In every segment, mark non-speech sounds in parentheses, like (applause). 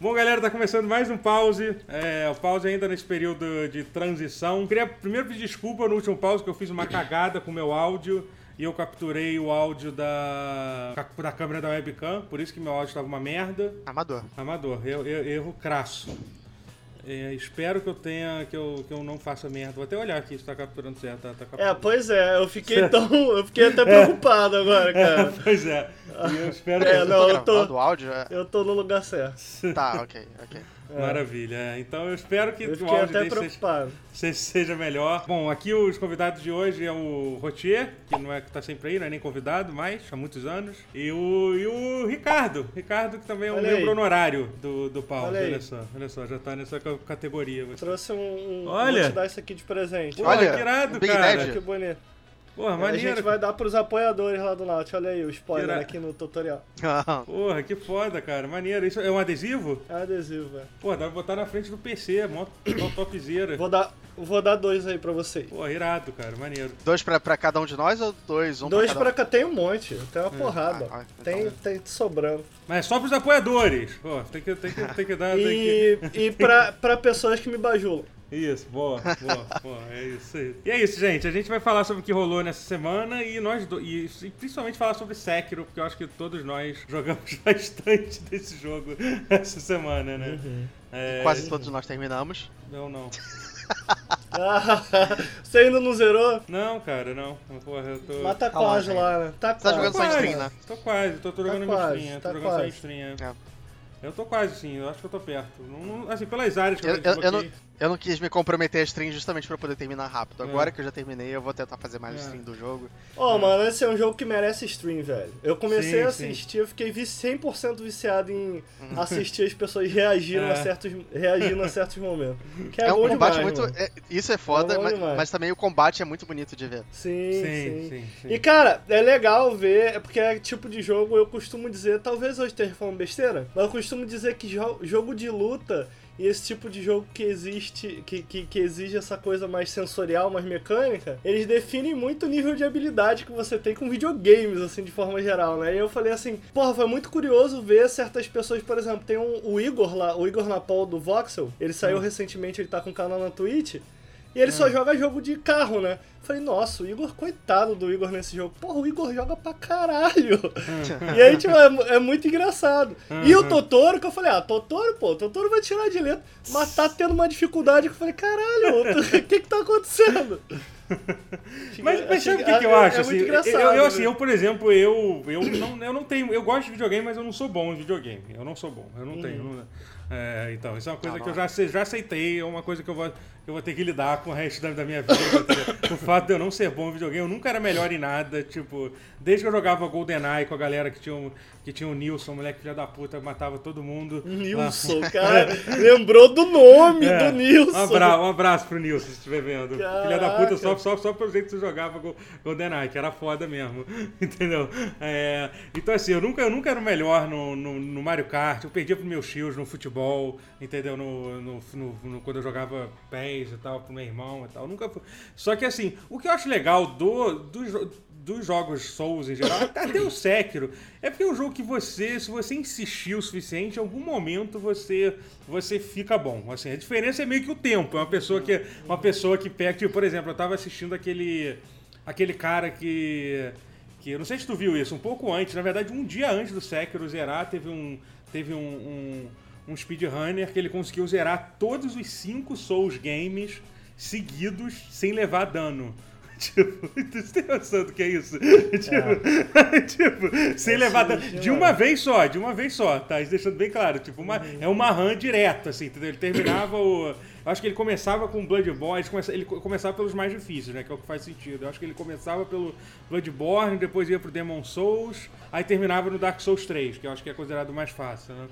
Bom, galera, tá começando mais um pause. É, o pause ainda nesse período de transição. Queria primeiro pedir desculpa no último pause que eu fiz uma cagada com o meu áudio e eu capturei o áudio da, da câmera da webcam, por isso que meu áudio estava uma merda. Amador. Amador, erro, erro crasso. É, espero que eu tenha, que eu, que eu não faça merda. Vou até olhar aqui se tá capturando certo. Tá, tá capturando. É, pois é, eu fiquei tão. Eu fiquei até (laughs) preocupado agora, cara. pois é. E eu espero É, que. não, eu tô- Do áudio? é- Eu tô no lugar certo. Tá, ok, ok. Maravilha. é. Então eu espero que Eu o áudio até seja, preocupado. se- seja melhor. Bom, aqui os convidados de hoje é o Rotier, que não é que tá sempre aí, não é nem convidado mais, há muitos anos. E o, e o Ricardo. Ricardo, que também é um Olha aí. membro honorário do, do Pause. Olha só, olha só, já tá nessa ca- categoria. você. Trouxe um. Olha. Vou te dar isso aqui de presente. Pô, Olha, que irado, cara. Que bonito. Porra, a maneiro. gente vai dar pros apoiadores lá do Naut. Olha aí o spoiler aqui no tutorial. (laughs) Porra, que foda, cara. Maneiro. Isso é um adesivo? É adesivo, velho. Pô, dá pra botar na frente do PC, mó, mó topzera. Vou dar, vou dar dois aí pra vocês. Pô, irado, cara. Maneiro. Dois pra, pra cada um de nós ou dois? Um dois pra pra cada cá, tem um monte. Tem uma porrada. Ah, ah, tem, então- tem sobrando. Mas é só pros apoiadores. Pô, tem que, tem que, tem que dar. tem que... E, e pra, pra pessoas que me bajulam. Isso, boa, boa, boa, é isso aí. E é isso, gente. A gente vai falar sobre o que rolou nessa semana e nós do... e, e principalmente falar sobre Sekiro, porque eu acho que todos nós (laughs) jogamos bastante desse jogo (laughs) essa semana, né? É, Quase todos nós terminamos. Não, não. Ah, (laughs) você ainda não zerou? Não, cara, não. Porra, eu tô. Mas tá Tá quase lá, né? Tá tá quase. jogando só em quase, stream, né? Tô quase, tô, tô jogando Tá quase, stream, tá tô jogando só em quase. stream. é. Eu tô quase sim, eu acho que eu tô perto. Não- não- assim, pelas áreas que Eu, eu, eu, eu não. Eu não quis me comprometer a stream justamente pra poder terminar rápido. Agora É. que eu já terminei, eu vou tentar fazer mais É. stream do jogo. Ó, mano, esse é um jogo que merece stream, velho. Eu comecei Sim, a sim. assistir, eu fiquei vi- 100% viciado em assistir as pessoas reagindo, É. a, certos, reagindo a certos momentos. Que é, É, um bom combate demais, muito. é- isso é foda, É mas, mas também o combate é muito bonito de ver. Sim, Sim, sim, sim, sim. E cara, é legal ver, é porque é tipo de jogo, eu costumo dizer, talvez hoje esteja falando besteira, mas eu costumo dizer que jo- jogo de luta e esse tipo de jogo que existe, que, que, que exige essa coisa mais sensorial, mais mecânica, eles definem muito o nível de habilidade que você tem com videogames, assim, de forma geral, né? E eu falei assim, porra, foi muito curioso ver certas pessoas, por exemplo, tem um, o Igor lá, o Igor Napol do Voxel, ele saiu recentemente, ele tá com um canal na Twitch, e ele só joga jogo de carro, né? Falei, nossa, o Igor, coitado do Igor nesse jogo. Porra, o Igor joga pra caralho. (laughs) e aí, tipo, é, é muito engraçado. E o Totoro, que eu falei, ah, Totoro, pô, Totoro vai tirar de letra. Mas tá tendo uma dificuldade que eu falei, caralho, o que que tá acontecendo? (laughs) Mas, mas sabe o que, que eu é- acho? É assim, muito engraçado. eu, eu, assim, né? eu, por exemplo, eu, eu, não, eu não tenho. Eu gosto de videogame, mas eu não sou bom em videogame. Eu não sou bom. Eu não tenho. Uhum. não- é, então, isso é uma coisa Não, que eu já, já aceitei, é uma coisa que eu vou, eu vou ter que lidar com o resto da, da minha vida. (laughs) o fato de eu não ser bom em videogame, eu nunca era melhor em nada. Tipo, desde que eu jogava GoldenEye com a galera que tinha, um, que tinha o Nilson, moleque filho da puta, matava todo mundo. Nilson, cara, lembrou do nome É. do Nilson. Um abraço, um abraço pro Nilson, se estiver vendo. Filha da puta, Caraca. só, só, só pelo jeito que você jogava Go- GoldenEye, que era foda mesmo. (laughs) Entendeu? É, então, assim, eu nunca, eu nunca era o melhor no, no, no Mario Kart, eu perdia pros meus tios no futebol, entendeu? No, no, no- no- quando eu jogava PES e tal, pro meu irmão e tal. Nunca fui- Só que, assim, o que eu acho legal do, do dos jogos Souls em geral, até o Sekiro, é porque é um jogo que você, se você insistir o suficiente, em algum momento você você fica bom. Assim, a diferença é meio que o tempo. É uma pessoa que uma pessoa que pega, tipo, por exemplo, eu tava assistindo aquele aquele cara que que não sei se tu viu isso, um pouco antes, na verdade, um dia antes do Sekiro zerar, teve um teve um, um, um speedrunner que ele conseguiu zerar todos os cinco Souls games seguidos sem levar dano. (laughs) Tipo, você tem noção do que é isso? (laughs) Tipo, (laughs) tipo, sem levar dano. De uma vez só, de uma vez só, tá? Isso Deixando bem claro. Tipo, uma, é uma run direta, assim, entendeu? Ele terminava o. Eu acho que ele começava com Bloodborne, ele começa- ele co- começava pelos mais difíceis, né? Que é o que faz sentido. Eu acho que ele começava pelo Bloodborne, depois ia pro Demon Souls, aí terminava no Dark Souls 3, que eu acho que é considerado mais fácil, né?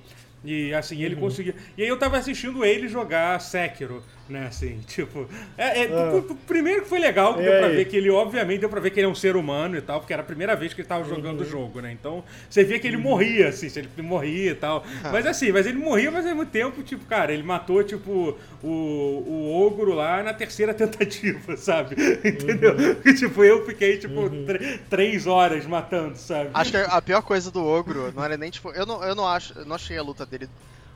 E assim, ele conseguia. E aí eu tava assistindo ele jogar Sekiro, né? Assim, (laughs) tipo. É, é, p- primeiro que foi legal, que E deu pra aí? ver que ele, obviamente, deu pra ver que ele é um ser humano e tal, porque era a primeira vez que ele tava jogando o jogo, né? Então, você via que ele morria, assim, se ele morria e tal. Mas assim, mas ele morria, mas ao mesmo tempo, tipo, cara, ele matou, tipo, o, o ogro lá na terceira (laughs) tentativa, sabe? (laughs) Entendeu? E, tipo, eu fiquei, tipo, tr- três horas matando, sabe? Acho que a pior coisa do ogro não era nem tipo. Eu não, eu não acho. Eu não achei a luta dele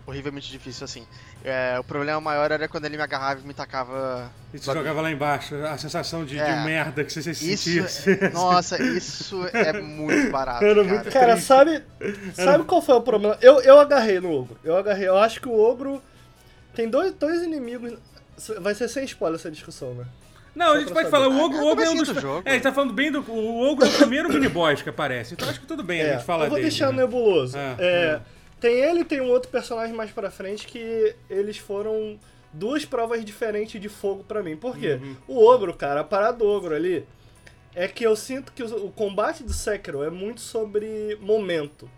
horrivelmente difícil assim. É, o problema maior era quando ele me agarrava e me tacava. E te jogava lá embaixo, a sensação de, de É. merda que você Isso, sentia. é- nossa, isso é muito barato. (laughs) Era cara. muito Cara, sabe, sabe qual foi o problema? Eu, eu agarrei no ogro. Eu agarrei. Eu acho que o ogro tem dois, dois inimigos. Vai ser sem spoiler essa discussão, né? Não, Só a gente pode saber. falar, o Ogro, É, o Ogro é um dos. do jogo. É, a gente tá falando bem do. O Ogro é o primeiro mini boss que aparece. Então acho que tudo bem a É, gente falar eu vou dele. deixar né? nebuloso. É, É, é. Tem ele e tem um outro personagem mais pra frente que eles foram duas provas diferentes de fogo pra mim. Por quê? Uhum. O ogro, cara, a parada do ogro ali é que eu sinto que o, o combate do Sekiro é muito sobre momento.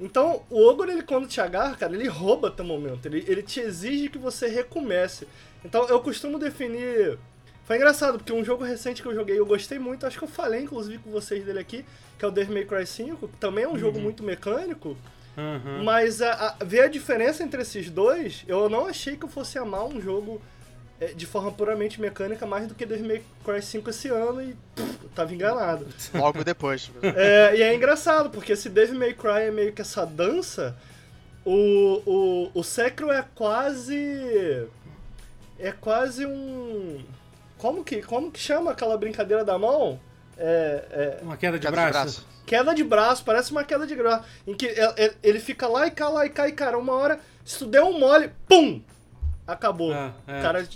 Então, o ogro, ele quando te agarra, cara, ele rouba teu momento. Ele, ele te exige que você recomece. Então, eu costumo definir... Foi engraçado, porque um jogo recente que eu joguei, eu gostei muito, acho que eu falei, inclusive, com vocês dele aqui, que é o Devil May Cry 5, que também é um jogo muito mecânico, Uhum. mas a, a- ver a diferença entre esses dois, eu não achei que eu fosse amar um jogo é, de forma puramente mecânica mais do que Devil May Cry 5 esse ano e pff, tava enganado. (laughs) Logo depois. É, e é engraçado, porque esse Devil May Cry é meio que essa dança, o, o, o Sekiro é quase... É quase um... Como que, como que chama aquela brincadeira da mão? É, é, Uma queda de Queda de braço. braço. queda de braço, parece uma queda de braço. Em que ele fica lá e cá, lá e cá, e cara, uma hora, se tu der um mole, pum! Acabou. É, é. Cara,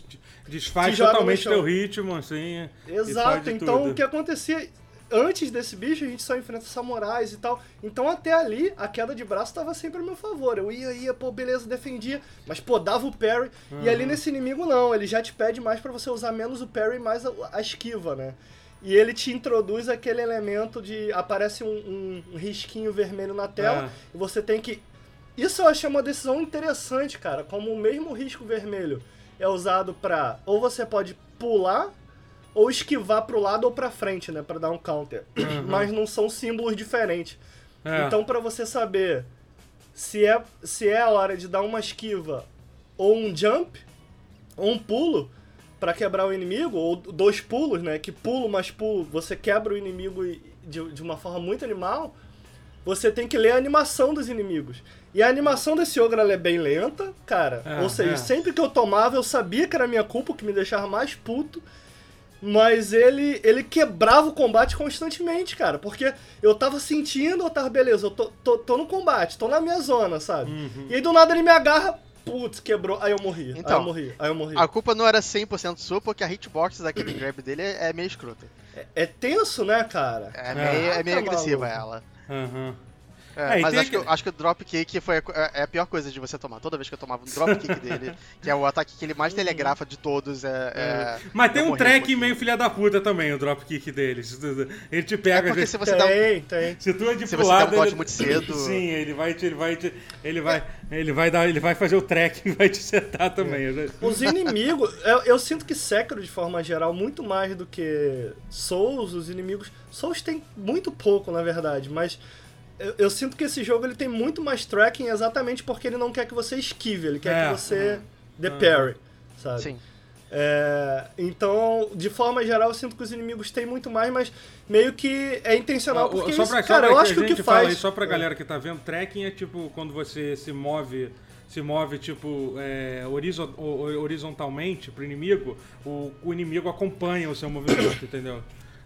Desfaz totalmente teu ritmo, assim. exato. Então, tudo. o que acontecia antes desse bicho, a gente só enfrenta samurais e tal. Então, até ali, a queda de braço tava sempre a meu favor. Eu ia, ia, pô, beleza, defendia. Mas, pô, dava o parry. E ali nesse inimigo, não. Ele já te pede mais pra você usar menos o parry e mais a, a esquiva, né? E ele te introduz aquele elemento de. Aparece um, um- risquinho vermelho na tela Ah. e você tem que. Isso eu achei uma decisão interessante, cara. Como o mesmo risco vermelho é usado pra. Ou você pode pular ou esquivar pro lado ou pra frente, né? Pra dar um counter. (coughs) Mas não são símbolos diferentes. É. Então, pra você saber se é, se é a hora de dar uma esquiva ou um jump, ou um pulo pra quebrar o inimigo, ou dois pulos, né? Que pulo mais pulo, você quebra o inimigo de, de uma forma muito animal. Você tem que ler a animação dos inimigos. E a animação desse ogro ela é bem lenta, cara. É, Ou seja, é. sempre que eu tomava, eu sabia que era minha culpa, o que me deixava mais puto. Mas ele, ele quebrava o combate constantemente, cara. Porque eu tava sentindo, eu tava, beleza, eu tô, tô, tô no combate, tô na minha zona, sabe? Uhum. E aí do nada ele me agarra, putz, quebrou. Aí eu morri, aí eu Então, morri, aí eu morri. A culpa não era 100% sua, porque a hitbox daquele grab dele é, é meio escrota. É tenso, né, cara? É meio, é meio agressiva ela. Aham. É, É, mas tem acho, que, acho que o dropkick foi a, co- é a pior coisa de você tomar. Toda vez que eu tomava um dropkick (laughs) dele, que é o ataque que ele mais telegrafa de todos, é. é- Mas tem um track pouquinho. meio filha da puta também, o dropkick deles. Ele te É pega. porque às se você dá um- tem, tem. Se tu é de Se pro você der um ele... muito cedo- (laughs) Sim, ele vai te, ele vai te, ele vai, ele vai dar, ele vai fazer o track e vai te setar também. Já- Os inimigos, eu, eu sinto que Sekiro, de forma geral, muito mais do que Souls, os inimigos. Souls tem muito pouco, na verdade, mas eu, eu sinto que esse jogo ele tem muito mais tracking exatamente porque ele não quer que você esquive, ele quer É, que você é. dê parry, sabe? Sim. É, então, de forma geral, eu sinto que os inimigos têm muito mais, mas meio que é intencional, Ó, porque só isso, pra, só cara, eu acho que a o que faz... aí, só pra galera que tá vendo, tracking é tipo quando você se move, se move tipo é, horizontalmente pro inimigo, o, o inimigo acompanha o seu movimento, entendeu?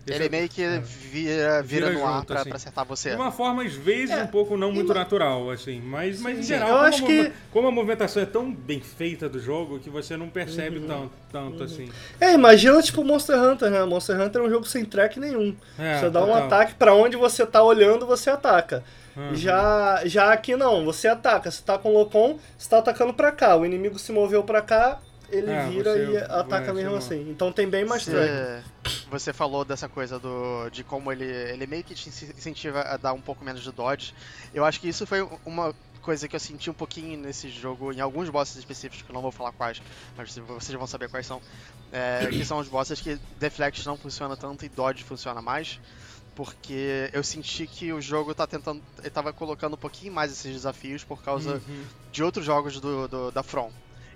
Ele é- meio que vira, vira, Vira no ar junto, pra, assim. pra acertar você. De uma forma, às vezes, É, um pouco não muito natural, assim. Mas, mas em sim. geral, Eu como, acho a, que- como a movimentação é tão bem feita do jogo que você não percebe Uhum. tanto, tanto assim. É, imagina tipo Monster Hunter, né? Monster Hunter é um jogo sem track nenhum. É, você dá um total. ataque pra onde você tá olhando, você ataca. Uhum. Já, já aqui não, você ataca. Você tá com o Locom, você tá atacando pra cá. O inimigo se moveu pra cá, ele É, vira você e ataca mesmo assim. Então tem bem mais. Você, você falou dessa coisa do, de como ele, ele meio que te incentiva a dar um pouco menos de dodge. Eu acho que isso foi uma coisa que eu senti um pouquinho nesse jogo, em alguns bosses específicos, que eu não vou falar quais, mas vocês vão saber quais são. É, que são os bosses que Deflect não funciona tanto e Dodge funciona mais. Porque eu senti que o jogo tá tentando. Ele tava colocando um pouquinho mais esses desafios por causa Uhum. de outros jogos do, do- da From.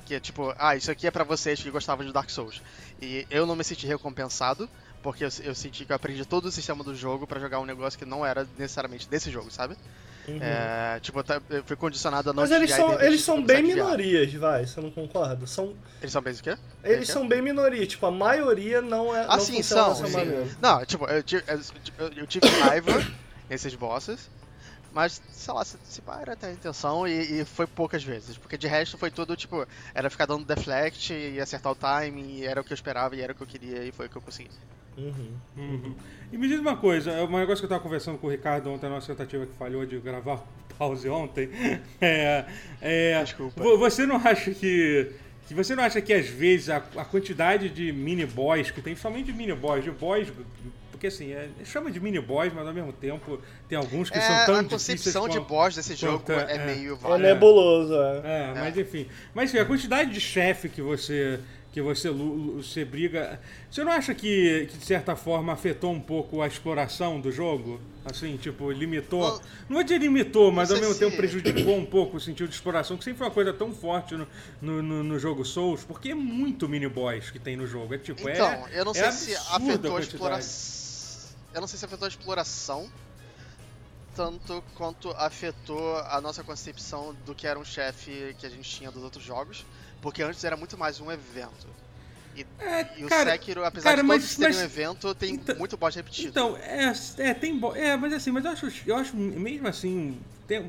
Que é tipo, ah, isso aqui é pra vocês que gostavam de Dark Souls. E eu não me senti recompensado, porque eu, eu senti que eu aprendi todo o sistema do jogo pra jogar um negócio que não era necessariamente desse jogo, sabe? Uhum. É, tipo, tá, foi condicionado a não Mas eles são, eles são bem minorias, vai, você não concorda? São... Eles são bem o quê? Eles são bem minoria, tipo, a maioria não é. Ah, não sim, são. Sim. Não, tipo, eu eu, eu tive raiva (coughs) nesses bosses. Mas, sei lá, se, se era até a intenção e, e, foi poucas vezes. Porque de resto foi tudo, tipo, era ficar dando deflect e acertar o time, e era o que eu esperava e era o que eu queria e foi o que eu consegui. Uhum. Uhum. E me diz uma coisa, é um negócio que eu tava conversando com o Ricardo ontem, a nossa tentativa que falhou de gravar pause ontem. (laughs) É, é, Desculpa. Você não acha que. que você não acha que às vezes a, a quantidade de mini boys que tem, somente de mini boys, de boys porque assim, é, chama de mini boss, mas ao mesmo tempo tem alguns que é, são tão a difíceis. A concepção de boss desse jogo é, é, meio É nebuloso, é. É, mas enfim. Mas enfim, a quantidade de chefe que você que você, você briga. Você não acha que, que, de certa forma, afetou um pouco a exploração do jogo? Assim, tipo, limitou. Não, não é de limitou, mas ao mesmo se... tempo prejudicou um pouco o sentido de exploração, que sempre foi uma coisa tão forte no, no, no, no jogo Souls, porque é muito mini boss que tem no jogo. É tipo, então, é. eu não sei se afetou a, a exploração eu não sei se afetou a exploração tanto quanto afetou a nossa concepção do que era um chefe que a gente tinha dos outros jogos, porque antes era muito mais um evento. E, é, e o cara, Sekiro, apesar cara, de todos terem um evento, tem então, muito boss repetido. Então, é, é tem é, mas assim, mas eu acho, eu acho mesmo assim, tem,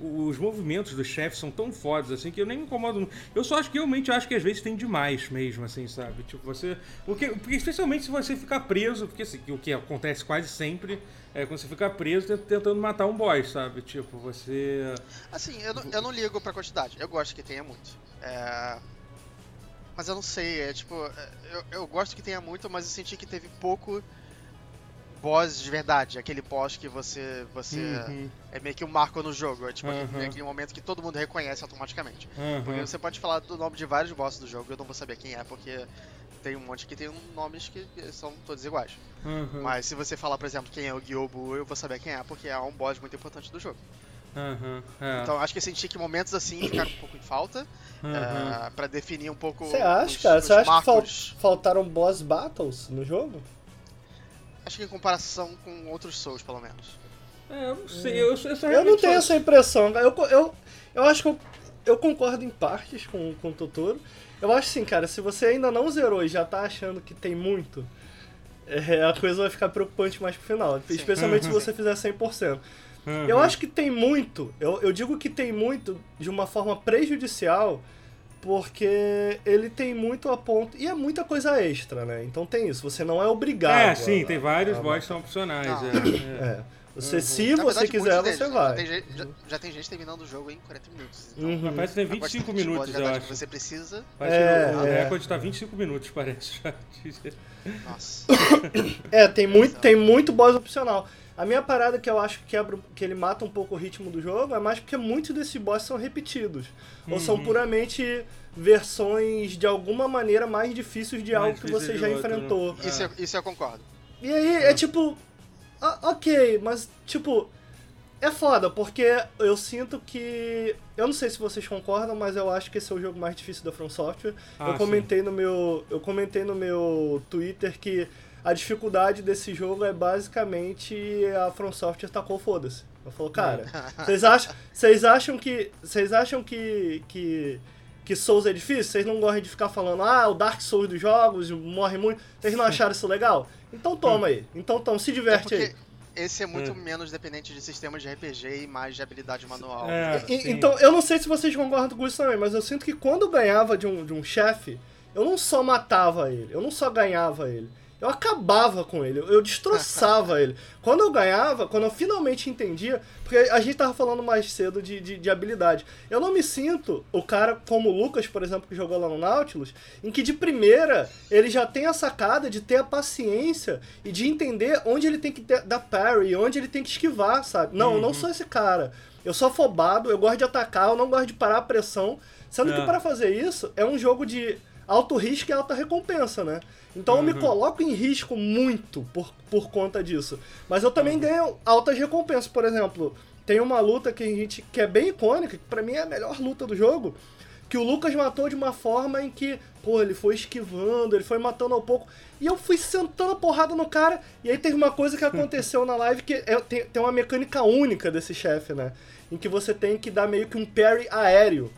os movimentos dos chefes são tão fodas assim que eu nem me incomodo. Eu só acho que realmente acho que às vezes tem demais mesmo, assim, sabe? Tipo, você. Porque, porque especialmente se você ficar preso, porque assim, o que acontece quase sempre é quando você fica preso tentando matar um boss, sabe? Tipo, você. Assim, eu não, eu não ligo pra quantidade. Eu gosto que tenha muito. É. Mas eu não sei, é tipo. É, eu, eu gosto que tenha muito, mas eu senti que teve pouco boss de verdade, aquele boss que você você uhum. é meio que um marco no jogo, é tipo uhum. aquele, aquele, momento que todo mundo reconhece automaticamente. Uhum. Porque você pode falar do nome de vários bosses do jogo, eu não vou saber quem é, porque tem um monte que tem nomes que são todos iguais. Uhum. Mas se você falar, por exemplo, quem é o Gyobu, eu vou saber quem é, porque é um boss muito importante do jogo. Uhum, é. Então acho que eu senti que momentos assim ficaram um pouco em falta uhum. uh, para definir um pouco. Você acha, os, cara? Você acha marcos... que faltaram boss battles no jogo? Acho que em comparação com outros Souls, pelo menos. É, eu não sei, eu, eu, eu não tenho essa impressão. Eu, eu, eu acho que eu, eu concordo em partes com, com o Totoro. Eu acho assim, cara, se você ainda não zerou e já tá achando que tem muito, é, a coisa vai ficar preocupante mais pro final. Sim. Especialmente se você fizer 100%. Uhum. Eu acho que tem muito, eu, eu digo que tem muito de uma forma prejudicial porque ele tem muito a ponto. E é muita coisa extra, né? Então tem isso, você não é obrigado. É, sim, a, tem vários a, boss que são opcionais. É, é. é. Você, uhum. Se Na você verdade, quiser, você vai. Já tem, gente, já, já tem, gente terminando o jogo em 40 minutos. Então, uhum. Parece que tem 25 minutos, eu acho. você precisa. Parece é, o é. recorde tá 25 minutos, (laughs) parece. Nossa. (coughs) é, tem muito, tem muito boss opcional. A minha parada que eu acho que quebra, que ele mata um pouco o ritmo do jogo é mais porque muitos desses bosses são repetidos. Uhum. Ou são uhum. puramente versões de alguma maneira mais difíceis de mais algo que você já outro, enfrentou. Né? Isso, isso eu concordo. E aí é tipo. Ok, mas tipo. É foda, porque eu sinto que. Eu não sei se vocês concordam, mas eu acho que esse é o jogo mais difícil da From Software. Ah, eu comentei sim. no meu. Eu comentei no meu Twitter que a dificuldade desse jogo é basicamente a From Software tacou foda-se. Eu falo, cara, vocês acham, vocês acham que. Vocês acham que. que que Souls é difícil, vocês não gostam de ficar falando, ah, o Dark Souls dos jogos morre muito. Vocês não acharam isso legal? Então toma aí. Então toma, se diverte é aí. Esse é muito é. menos dependente de sistemas de RPG e mais de habilidade manual. É, e, então, eu não sei se vocês concordam com isso também, mas eu sinto que quando eu ganhava de um, de um chefe, eu não só matava ele, eu não só ganhava ele eu acabava com ele, eu destroçava (laughs) ele. Quando eu ganhava, quando eu finalmente entendia, porque a gente tava falando mais cedo de, de, de, habilidade, eu não me sinto o cara como o Lucas, por exemplo, que jogou lá no Nautilus, em que de primeira ele já tem a sacada de ter a paciência e de entender onde ele tem que ter, dar parry, onde ele tem que esquivar, sabe? Não, uhum. eu não uhum. sou esse cara. Eu sou afobado, eu gosto de atacar, eu não gosto de parar a pressão. Sendo é. que para fazer isso, é um jogo de alto risco e alta recompensa, né? Então uhum. eu me uhum. coloco em risco muito por, por conta disso. Mas eu também uhum. ganho altas recompensas. Por exemplo, tem uma luta que a gente que é bem icônica, que pra mim é a melhor luta do jogo, que o Lucas matou de uma forma em que, pô, ele foi esquivando, ele foi matando ao pouco. E eu fui sentando a porrada no cara. E aí teve uma coisa que aconteceu na live que é, tem, tem uma mecânica única desse chefe, né? Em que você tem que dar meio que um parry aéreo.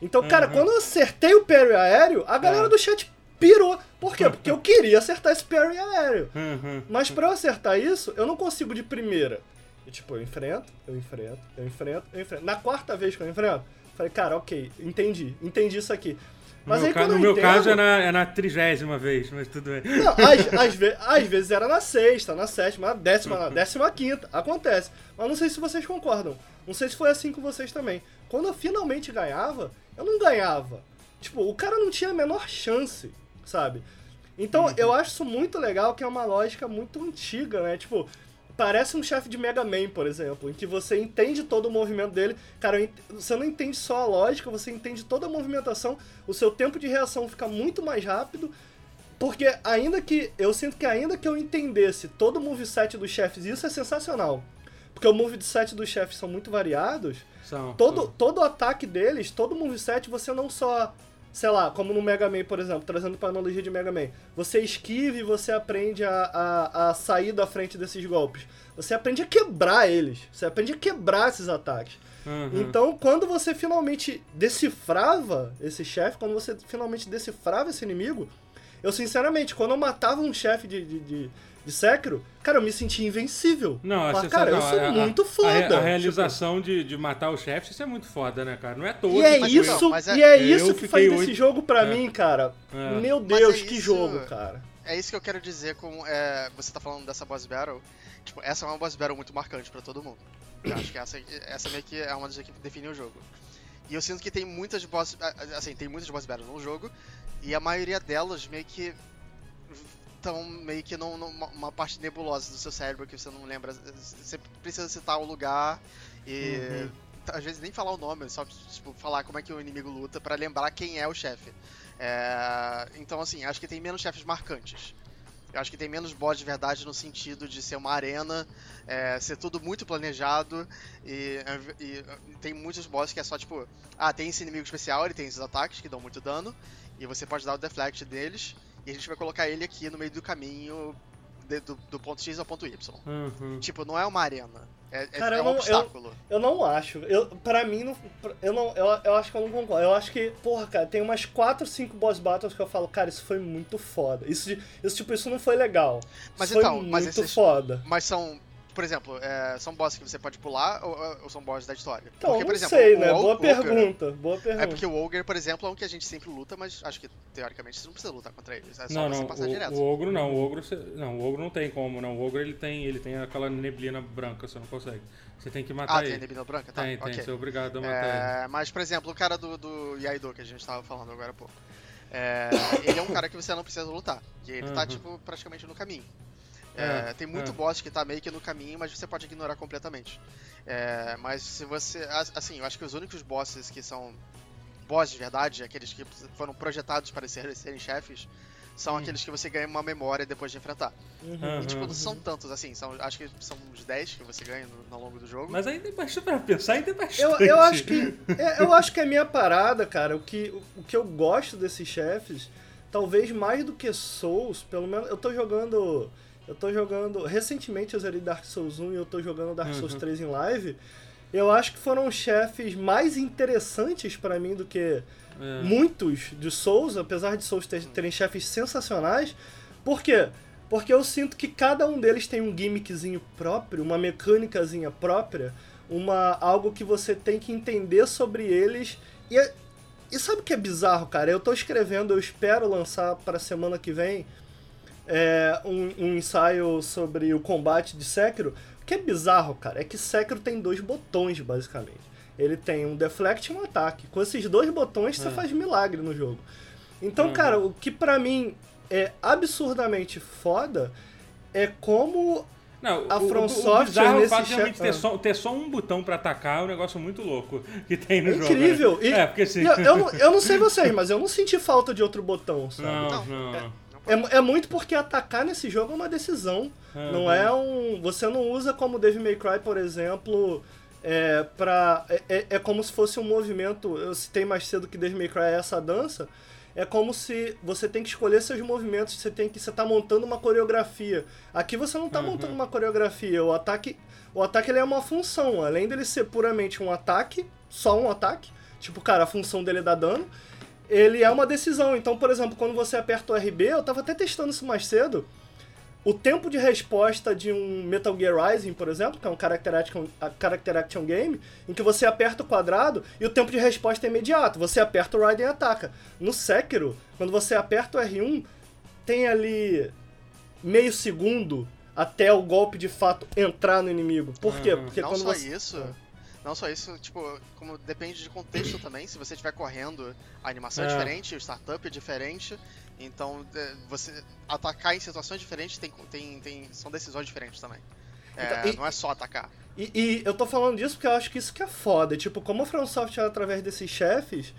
Então, cara, Uhum. quando eu acertei o parry aéreo, a galera É. do chat pirou. Por quê? Porque eu queria acertar esse parry aéreo. Uhum. Mas pra eu acertar isso, eu não consigo de primeira. E tipo, eu enfrento, eu enfrento, eu enfrento, eu enfrento. Na quarta vez que eu enfrento, falei, cara, ok, entendi, entendi isso aqui. Mas no aí meu, no eu meu entendo, caso é na, é na trigésima vez, mas tudo bem. Não, às, (laughs) às, ve- às vezes era na sexta, na sétima, na décima, na décima quinta. Acontece. Mas não sei se vocês concordam. Não sei se foi assim com vocês também. Quando eu finalmente ganhava, eu não ganhava. Tipo, o cara não tinha a menor chance, sabe? Então, eu acho isso muito legal, que é uma lógica muito antiga, né? Tipo, parece um chefe de Mega Man, por exemplo, em que você entende todo o movimento dele. Cara, você não entende só a lógica, você entende toda a movimentação, o seu tempo de reação fica muito mais rápido. Porque ainda que. Eu sinto que ainda que eu entendesse todo o moveset dos chefes, isso é sensacional. Porque o moveset dos chefes são muito variados. São, Todo, são. todo o ataque deles, todo o moveset, você não só. Sei lá, como no Mega Man, por exemplo, trazendo pra analogia de Mega Man. Você esquiva e você aprende a, a, a sair da frente desses golpes. Você aprende a quebrar eles. Você aprende a quebrar esses ataques. Uhum. Então, quando você finalmente decifrava esse chefe, quando você finalmente decifrava esse inimigo, eu sinceramente, quando eu matava um chefe de, de, de, de Sekiro, cara, eu me sentia invencível. Não, você cara, eu sou a- a- muito a, foda. re- a Tipo, realização de, de matar o chefe, isso é muito foda, né, cara? Não é toa. E é que, tipo, isso, Não, mas é- e é eu isso que faz desse oito- jogo pra É. mim, cara. É. Meu Deus, é que isso- jogo, cara. É isso que eu quero dizer com. é, você tá falando dessa boss battle. Tipo, essa é uma boss battle muito marcante pra todo mundo. Eu acho que essa, essa meio que é uma das que define o jogo. E eu sinto que tem muitas boss. Assim, tem muitas boss battles no jogo. E a maioria delas meio que. Estão meio que numa uma parte nebulosa do seu cérebro que você não lembra. Você precisa citar o lugar e. Uhum. Às vezes nem falar o nome, só tipo, falar como é que o inimigo luta pra lembrar quem é o chefe. É, Então, assim, acho que tem menos chefes marcantes. Eu acho que tem menos boss de verdade no sentido de ser uma arena, é, ser tudo muito planejado e, e tem muitos bosses que é só tipo, ah, tem esse inimigo especial, ele tem esses ataques que dão muito dano e você pode dar o deflect deles e a gente vai colocar ele aqui no meio do caminho de- do, do ponto X ao ponto Y. Uhum. Tipo, não é uma arena, é, é- Cara, é eu um não- eu- obstáculo. Eu não acho. Eu, pra mim, não, eu, não, eu, eu acho que eu não concordo. Eu acho que, porra, cara, tem umas 4, 5 boss battles que eu falo, cara, isso foi muito foda. Isso, de- isso tipo, isso não foi legal. Mas isso então, foi mas muito esses- foda. Mas são, por exemplo, é, são bosses que você pode pular ou, ou são bosses da história? Então, Porque, não por exemplo, sei, né? Og- Boa Ogre- pergunta. Boa pergunta. É porque o Ogre, por exemplo, é um que a gente sempre luta, mas acho que teoricamente você não precisa lutar contra eles. É só Não, você não, passar o, direto. o ogro não, o ogro, não, o ogro não tem como, não. O ogro ele tem, ele tem aquela neblina branca, você não consegue. Você tem que matar Ah, tem a ele. neblina branca? Tá, tem, tem, ok. você é obrigado a matar ele. É, mas, por exemplo, o cara do, do Yaido, que a gente tava falando agora há pouco. É, ele é um cara que você não precisa lutar. Que ele tá, Uhum. tipo, praticamente no caminho. É, É, tem muito é. boss que tá meio que no caminho, mas você pode ignorar completamente. É, mas se você. as- Assim, eu acho que os únicos bosses que são bosses de verdade, aqueles que foram projetados para serem, serem chefes, são Hum. aqueles que você ganha uma memória depois de enfrentar. Uhum. E, tipo, Uhum. não são tantos assim, são, acho que são uns 10 que você ganha no, ao longo do jogo. Mas ainda é bastante pra pensar, ainda é bastante. Eu, eu acho que é, eu acho que é a minha parada, cara. O que, o, o que eu gosto desses chefes, talvez mais do que Souls, pelo menos eu tô jogando, eu tô jogando recentemente eu zerei Dark Souls 1 e eu tô jogando Dark Souls Uhum. 3 em live. Eu acho que foram chefes mais interessantes pra mim do que É. muitos de Souls, apesar de Souls ter- terem chefes sensacionais. Por quê? Porque eu sinto que cada um deles tem um gimmickzinho próprio, uma mecânicazinha própria, uma algo que você tem que entender sobre eles. E, é- e sabe o que é bizarro, cara? Eu tô escrevendo, eu espero lançar para semana que vem é, um, um ensaio sobre o combate de Sekiro. O que é bizarro, cara, é que Sekiro tem dois botões, basicamente. Ele tem um deflect e um ataque. Com esses dois botões, você É. faz milagre no jogo. Então, Uhum. cara, o que pra mim é absurdamente foda é como Não, A o, From o, o Software bizarro é o nesse chefe- ter, ah. só, ter só um botão pra atacar é um negócio muito louco que tem no é jogo. incrível. né? E- É, porque assim. eu, eu não, eu não sei vocês, mas eu não senti falta de outro botão, sabe? Não, Não, não. é- É, é muito porque atacar nesse jogo é uma decisão. Uhum. Não é um. Você não usa como Devil May Cry, por exemplo, é, pra, é, é, é como se fosse um movimento. Eu citei mais cedo que Devil May Cry é essa dança. É como se você tem que escolher seus movimentos, você tem que você tá montando uma coreografia. Aqui você não tá Uhum. montando uma coreografia, o ataque, o ataque ele é uma função, além dele ser puramente um ataque, só um ataque, tipo, cara, a função dele é dar dano, ele é uma decisão. Então, por exemplo, quando você aperta o RB, eu tava até testando isso mais cedo, o tempo de resposta de um Metal Gear Rising, por exemplo, que é um character action, character action game, em que você aperta o quadrado e o tempo de resposta é imediato. Você aperta o Raiden e ataca. No Sekiro, quando você aperta o R1, tem ali meio segundo até o golpe de fato entrar no inimigo. Por quê? Uhum. Porque não quando só você... isso, não só isso, tipo, como depende de contexto (coughs) também, se você estiver correndo, a animação é, É. diferente, o startup é diferente, então é, você atacar em situações diferentes tem, tem, tem, são decisões diferentes também. É, Então, e- não é só atacar. E, e eu tô falando disso porque eu acho que isso que é foda. Tipo, como a From Software, através desses chefes,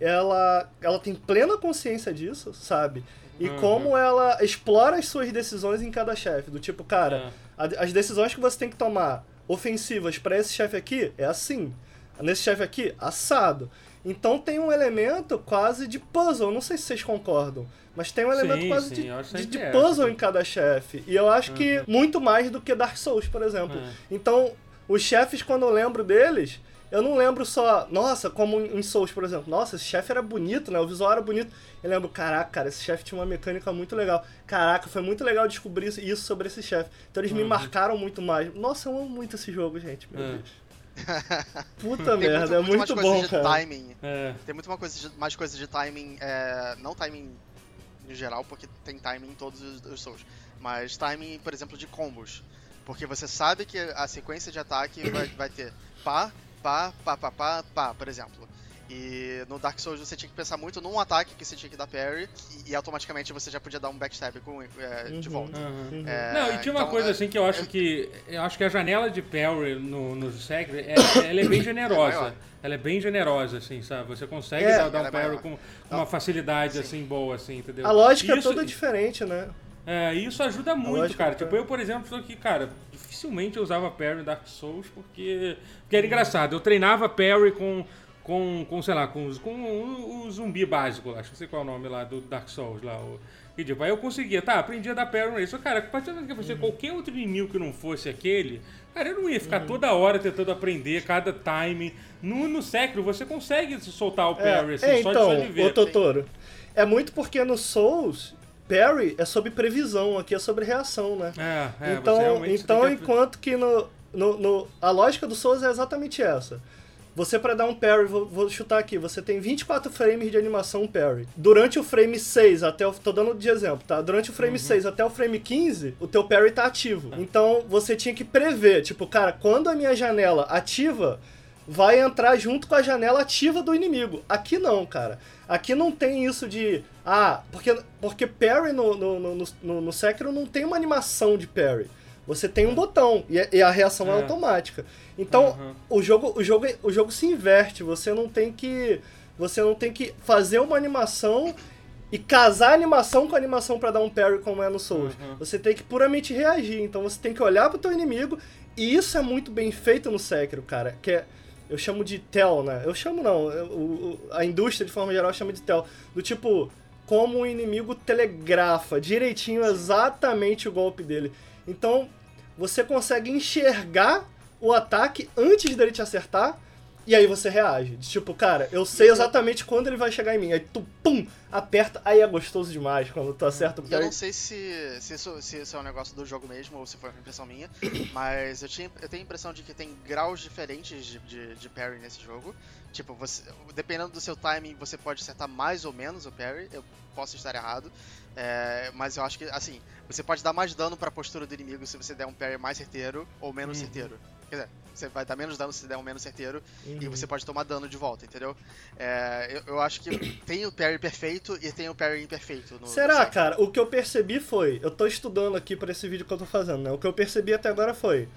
ela, ela tem plena consciência disso, sabe? E Uhum. como ela explora as suas decisões em cada chefe. Do tipo, cara, É. a- as decisões que você tem que tomar ofensivas pra esse chefe aqui é assim. Nesse chefe aqui, assado. Então tem um elemento quase de puzzle. Não sei se vocês concordam. Mas tem um elemento Sim, quase sim, de, de, de é. puzzle em cada chefe. E eu acho que muito mais do que Dark Souls, por exemplo. É. Então, os chefes, quando eu lembro deles, eu não lembro só, nossa, como em Souls, por exemplo. Nossa, esse chefe era bonito, né? O visual era bonito. Eu lembro, caraca, cara, esse chefe tinha uma mecânica muito legal. Caraca, foi muito legal descobrir isso- sobre esse chefe. Então eles me Uhum. marcaram muito mais. Nossa, eu amo muito esse jogo, gente. Meu É. Deus. (laughs) Puta Tem merda, é mais muito coisa bom, de cara. timing. É. Tem muito uma coisa de- mais coisa de timing, é, não timing em geral, porque tem timing em todos os, os Souls, mas timing, por exemplo, de combos. Porque você sabe que a sequência de ataque vai, vai ter pá, pá, pá, pá, pá, pá, por exemplo. E no Dark Souls você tinha que pensar muito num ataque que você tinha que dar parry, e, e automaticamente você já podia dar um backstab com, é, de Uhum. volta. Uhum. Uhum. É, Não, e tinha uma então, coisa é- assim que eu acho que. Eu acho que a janela de parry no, no Sekiro, é, ela é bem (coughs) generosa. ela é bem generosa, assim, sabe? Você consegue É. dar, dar um é parry com com uma facilidade, assim, boa, assim, entendeu? A lógica é Isso- toda diferente, né? É, e isso ajuda muito, cara. é- Tipo, eu, por exemplo, sou que, cara, dificilmente eu usava parry em Dark Souls porque, porque era engraçado. Eu treinava parry com, com, com sei lá, com, os- com o, o zumbi básico lá, acho que não sei qual é o nome lá do Dark Souls lá. O, e tipo, aí eu conseguia, tá, aprendi a dar parry nele. Só, cara, a partir do que você qualquer outro inimigo que não fosse aquele, cara, eu não ia ficar toda hora tentando aprender cada time. No, no Sekiro, você consegue soltar o parry, assim, é, só, então, de, só de ver. ô Totoro, é muito porque no Souls, parry é sobre previsão, aqui é sobre reação, né? É, é, então, então que- enquanto que no, no, no- a lógica do Souls é exatamente essa. Você para dar um parry, vou, vou chutar aqui, você tem 24 frames de animação parry. Durante o frame 6 até o tô dando de exemplo, tá? Durante o frame 6 até o frame 15, o teu parry tá ativo. Então, você tinha que prever, tipo, cara, quando a minha janela ativa, vai entrar junto com a janela ativa do inimigo. Aqui não, cara. Aqui não tem isso de. Ah, porque, porque parry no, no, no, no, no Sekiro não tem uma animação de parry. Você tem um botão e a, e a reação é. É. automática. Então, Uhum. o, jogo, o, jogo, o jogo se inverte. Você não tem que. Você não tem que fazer uma animação e casar a animação com a animação pra dar um parry como é no Souls. Uhum. Você tem que puramente reagir. Então você tem que olhar pro teu inimigo e isso é muito bem feito no Sekiro, cara. Que é, eu chamo de tell, né? Eu chamo não, eu- a indústria de forma geral chama de tell. Do tipo, como o inimigo telegrafa direitinho exatamente o golpe dele. Então, você consegue enxergar o ataque antes dele te acertar e aí você reage. Tipo, cara, eu sei exatamente quando ele vai chegar em mim. Aí tu, pum, aperta. Aí é gostoso demais quando tu acerta o E eu não sei se, se, isso, se isso é um negócio do jogo mesmo ou se foi uma impressão minha, (coughs) mas eu, tinha, eu tenho a impressão de que tem graus diferentes de, de, de parry nesse jogo. Tipo, você, dependendo do seu timing, você pode acertar mais ou menos o parry. Eu posso estar errado, é, mas eu acho que, assim, você pode dar mais dano pra postura do inimigo se você der um parry mais certeiro ou menos Uhum. certeiro. Quer dizer, você vai dar menos dano se der um menos certeiro e Uhum. você pode tomar dano de volta, entendeu? É, eu, eu acho que tem o parry perfeito e tem o parry imperfeito. No, no Será, Sekiro. cara? O que eu percebi foi. Eu tô estudando aqui pra esse vídeo que eu tô fazendo, né? O que eu percebi até agora foi.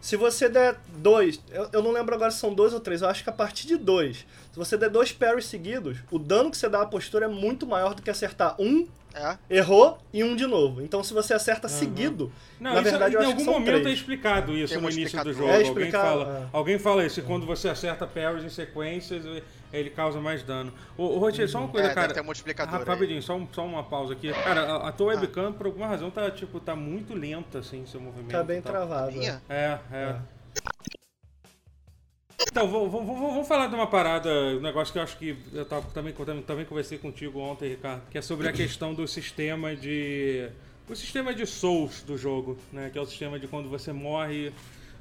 Se você der dois. Eu, eu não lembro agora se são dois ou três, eu acho que a partir de dois. Se você der dois parries seguidos, o dano que você dá à postura é muito maior do que acertar um É? errou e um de novo. Então se você acerta seguido, Não, na isso, verdade eu em acho algum que são momento é três. explicado isso Tem no início do jogo. É alguém explicado, fala, é. alguém fala isso, quando você acerta parries em sequências, ele causa mais dano. Ô, ô Rotier, só uma coisa, é, cara. um multiplicador aí. Rapidinho, só, um- só uma pausa aqui. Cara, a, a tua webcam, por alguma razão, tá, tipo, tá muito lenta, assim, seu movimento. Tá bem tá. travado. Minha? É, é. Então, vou- vou- vou- vamos falar de uma parada, um negócio que eu acho que eu tava, também, também, também conversei contigo ontem, Ricardo, que é sobre a questão do sistema de. O sistema de souls do jogo, né? Que é o sistema de quando você morre,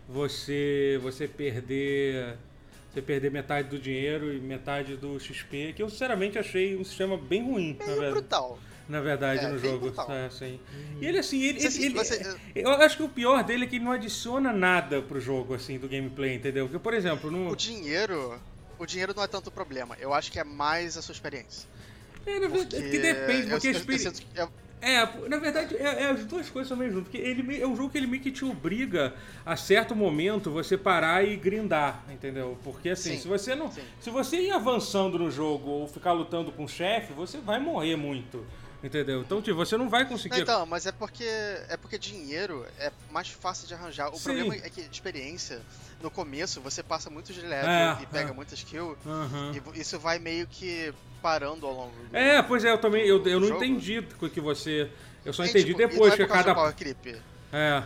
você. você perder. Você perder metade do dinheiro e metade do XP, que eu sinceramente achei um sistema bem ruim, na Meio verdade brutal. Na verdade, É, no jogo. É, sim. E ele, assim, ele, Você- ele- ele- você- Eu acho que o pior dele é que ele não adiciona nada pro jogo, assim, do gameplay, entendeu? Porque, por exemplo, no. O dinheiro. O dinheiro não é tanto o problema. Eu acho que é mais a sua experiência. É, na verdade, que depende, eu- porque a eu- eu experi- sinto que é- É, na verdade, é, é as duas coisas também junto. Porque ele é um jogo que ele meio que te obriga a certo momento você parar e grindar, entendeu? Porque assim, Sim, se você não. sim. Se você ir avançando no jogo ou ficar lutando com o chefe, você vai morrer muito. Entendeu? Então, tipo, você não vai conseguir. Então, mas é porque é porque dinheiro é mais fácil de arranjar. O Sim. problema é que experiência, no começo você passa muito de É, e pega é. muitas kills, Aham. e isso vai meio que parando ao longo do É, pois é, eu também. Eu, eu não jogo. entendi o que você. Eu só É, entendi tipo, e depois é que cada. power creep. É.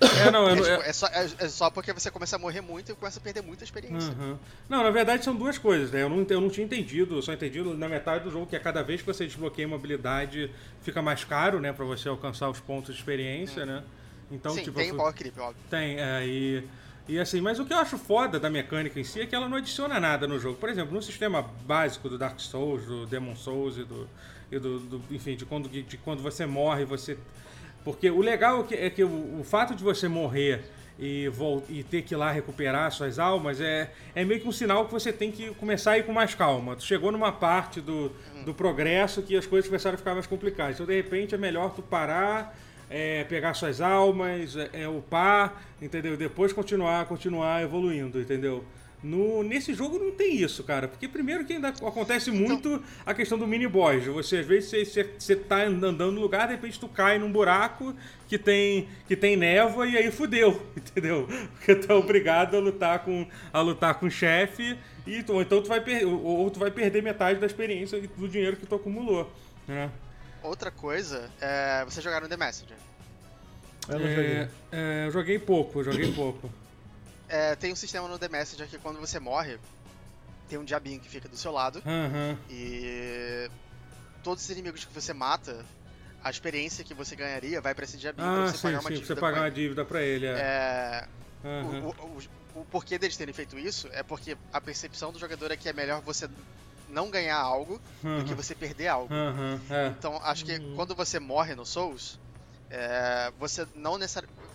É, não, eu É, tipo, é- é só, é- é só porque você começa a morrer muito e começa a perder muita experiência. Aham. Não, na verdade são duas coisas, né? Eu não, eu não tinha entendido, eu só entendi na metade do jogo que a cada vez que você desbloqueia uma habilidade fica mais caro, né? Pra você alcançar os pontos de experiência, né? Então, Sim, tipo. tem fui- power creep, óbvio. Tem, é, e, e assim, mas o que eu acho foda da mecânica em si é que ela não adiciona nada no jogo. Por exemplo, no sistema básico do Dark Souls, do Demon Souls e do. E do, do- enfim, de quando, de quando você morre, você. Porque o legal é que, é que o, o fato de você morrer e, e ter que ir lá recuperar suas almas é, é meio que um sinal que você tem que começar a ir com mais calma. Tu chegou numa parte do, do progresso que as coisas começaram a ficar mais complicadas. Então, de repente, é melhor tu parar é, pegar suas almas, é, é, upar, entendeu? Depois continuar, continuar evoluindo, entendeu? No, nesse jogo não tem isso, cara. Porque primeiro que ainda acontece muito a questão do mini boss. Você, às vezes, você, você, você tá andando no lugar, de repente tu cai num buraco que tem, que tem névoa e aí fudeu, (laughs) entendeu? Porque tu é obrigado a lutar com, a lutar com o chefe e tu, ou então tu vai, per, ou, ou tu vai perder metade da experiência e do dinheiro que tu acumulou, né? Outra coisa é você jogar no The Messenger. Eu não joguei. É, é, eu joguei pouco, eu joguei pouco. É, tem um sistema no The Messenger que quando você morre, tem um diabinho que fica do seu lado Aham. e todos os inimigos que você mata, a experiência que você ganharia vai pra esse diabinho Ah, pra você sim, pagar uma sim, dívida. você pagar uma ele. dívida pra ele, é. É, Aham. o, o- o- porquê deles terem feito isso é porque a percepção do jogador é que é melhor você não ganhar algo do que você perder algo. Aham, é. Então, acho que quando você morre no Souls, é, você não necessariamente.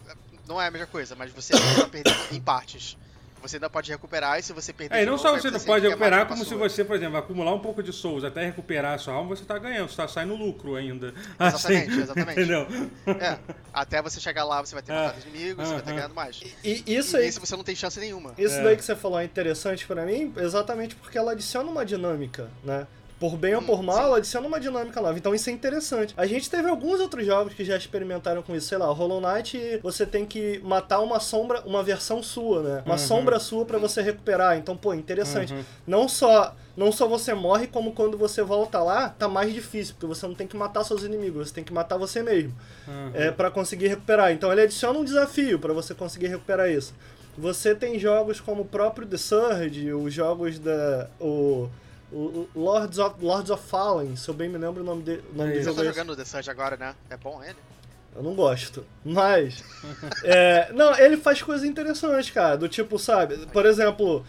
Não é a mesma coisa, mas você vai perder em partes. Você ainda pode recuperar e se você perder. É, e de não novo, só você não pode recuperar, como se você, por exemplo, acumular um pouco de souls até recuperar a sua alma, você tá ganhando, você tá saindo lucro ainda. (laughs) Exatamente, exatamente. Entendeu? É, até você chegar lá, você vai ter É. matado inimigos, você vai ter Aham. ganhado mais. E isso e aí, nesse você não tem chance nenhuma. isso É. daí que você falou é interessante pra mim, exatamente porque ela adiciona uma dinâmica, né? Por bem ou Hum, por mal, sim. ela adiciona uma dinâmica nova. Então isso é interessante. A gente teve alguns outros jogos que já experimentaram com isso. Sei lá, Hollow Knight, você tem que matar uma sombra, uma versão sua, né? Uma Uhum. sombra sua pra você recuperar. Então, pô, interessante. Uhum. Não só não só você morre, como quando você volta lá, tá mais difícil, porque você não tem que matar seus inimigos, você tem que matar você mesmo. Aham. é, para conseguir recuperar. Então ele adiciona um desafio para você conseguir recuperar isso. Você tem jogos como o próprio The Surge, os jogos da. O, o o Lords, of, Lords of Fallen, se eu bem me lembro o nome, de, o nome É do isso. Você jogo. tá jogando o The Surge agora, né? É bom ele? Eu não gosto. Mas. é, não, ele faz coisas interessantes, cara. Do tipo, sabe? Por exemplo.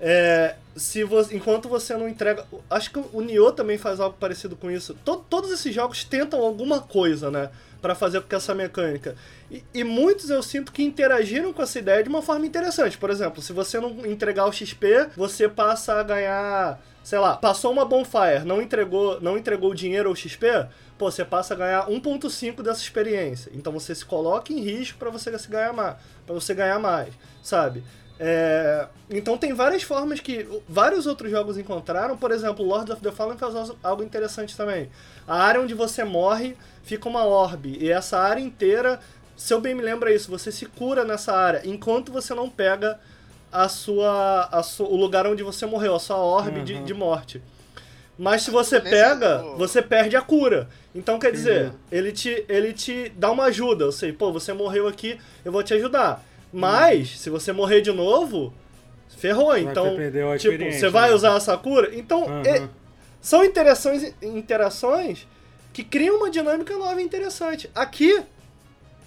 é, se você, enquanto você não entrega. Acho que o Nioh também faz algo parecido com isso. To- todos esses jogos tentam alguma coisa, né? Pra fazer com essa mecânica. E, e muitos eu sinto que interagiram com essa ideia de uma forma interessante. Por exemplo, se você não entregar o XP, você passa a ganhar. Sei lá, passou uma bonfire, não entregou, não entregou dinheiro ou XP, pô, você passa a ganhar 1.5 dessa experiência. Então você se coloca em risco para você se ganhar mais, para você ganhar mais, sabe? É, então tem várias formas que vários outros jogos encontraram. Por exemplo, Lords of the Fallen faz algo interessante também. A área onde você morre fica uma orbe. E essa área inteira, se eu bem me lembro é isso, você se cura nessa área enquanto você não pega a sua, a sua o lugar onde você morreu, a sua orbe uhum. de, de morte. Mas se você pega, você perde a cura. Então quer dizer, ele te, ele te dá uma ajuda. Eu sei, pô, você morreu aqui, eu vou te ajudar. Mas, hum. se você morrer de novo, ferrou. Vai então, tipo, você vai né? usar essa cura. Então, uhum. é, são interações, interações que criam uma dinâmica nova e interessante. Aqui,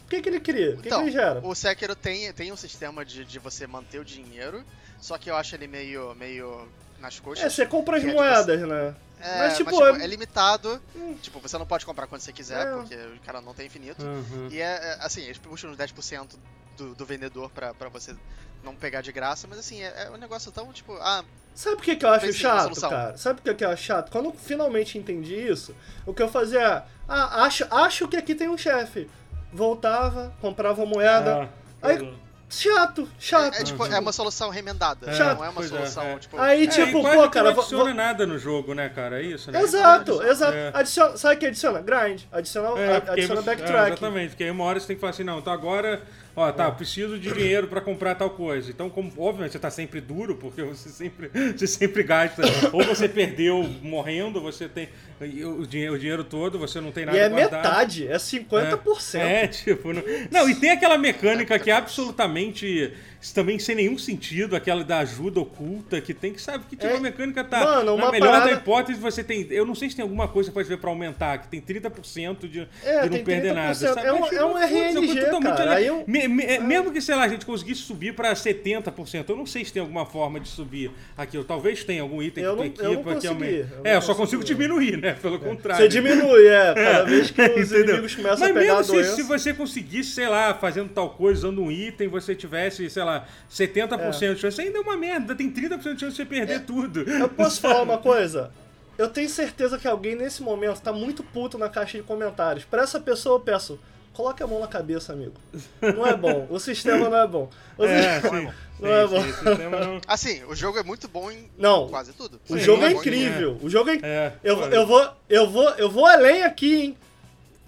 que, que ele cria? O que, então, que ele gera? O Sekiro tem, tem um sistema de, de você manter o dinheiro, só que eu acho ele meio, meio nas coxas. É, você compra as moedas, tipo, né? É, mas, tipo, mas, tipo é... é... limitado. Hum. Tipo, você não pode comprar quando você quiser, é. porque o cara não tem infinito. Uhum. E é, é, assim, eles puxam uns 10% do, do vendedor pra, pra você não pegar de graça, mas assim, é, é um negócio tão, tipo, ah... Sabe por que, que eu acho chato, cara? Sabe por que, que eu acho chato? Quando eu finalmente entendi isso, o que eu fazia é, ah, acho, acho que aqui tem um chefe. Voltava, comprava moeda, ah, aí Chato, chato. É, é, tipo, é uma solução remendada. É, chato. Não é uma é, solução, é. tipo. Aí, tipo, pô, cara. Não adiciona nada no jogo, né, cara? É isso, né? Exato, exato. Adiciona, sabe o que adiciona? Grind. Adiciona, adiciona backtrack. exatamente, porque aí uma hora você tem que falar assim, não, então agora Ó, tá, preciso de dinheiro para comprar tal coisa. Então, como, obviamente, você tá sempre duro, porque você sempre, (laughs) você sempre gasta. ou você perdeu morrendo, você tem o dinheiro, o dinheiro todo, você não tem nada E é guardado. metade, é 50%. É, é tipo. Não, não, e tem aquela mecânica que é absolutamente também sem nenhum sentido, aquela da ajuda oculta, que tem que saber que tipo, é, a mecânica tá. Mano, na melhor parada... da hipótese, você tem. Eu não sei se tem alguma coisa que pode ver pra aumentar, que tem 30% de, é, de não perder 30%. nada. Sabe? É um, é um RNG, cara. Eu... Me, me, é. Mesmo que, sei lá, a gente conseguisse subir pra 70%, eu não sei se tem alguma forma de subir aqui. Eu, talvez tenha algum item eu que tu equipa que aumenta. É, eu só consigo diminuir, né? Pelo contrário. Você diminui, (laughs) é. Cada vez que os inimigos começam Mas a pegar mesmo a se, se você conseguisse, sei lá, fazendo tal coisa, usando um item, você tivesse, sei lá, 70 50% é. de chance, ainda é uma merda, tem 30% de chance de você perder é. tudo. Eu posso (laughs) falar uma coisa? Eu tenho certeza que alguém nesse momento tá muito puto na caixa de comentários. Pra essa pessoa eu peço, coloque a mão na cabeça, amigo. Não é bom. O sistema não é bom. O é, sistema... sim, não é bom. Sim, não... Assim, o jogo é muito bom em não, quase tudo. O sim, jogo é, é incrível. O jogo é, é eu, eu, vou, eu, vou, eu vou além aqui, hein?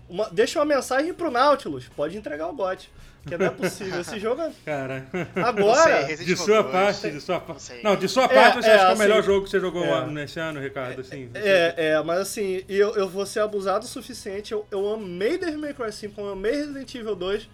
Uma, deixa uma mensagem pro Nautilus. Pode entregar o bot. Que não é possível. Esse jogo é. (laughs) Cara. Agora. Sei, de sua parte, de sua parte. Não, de sua parte, é, você é, acha que é o melhor assim, jogo que você jogou é, nesse ano, Ricardo? Assim, é, é, mas assim, eu, eu vou ser abusado o suficiente. Eu, eu amei Devil May Cry 5, eu amei Resident Evil 2.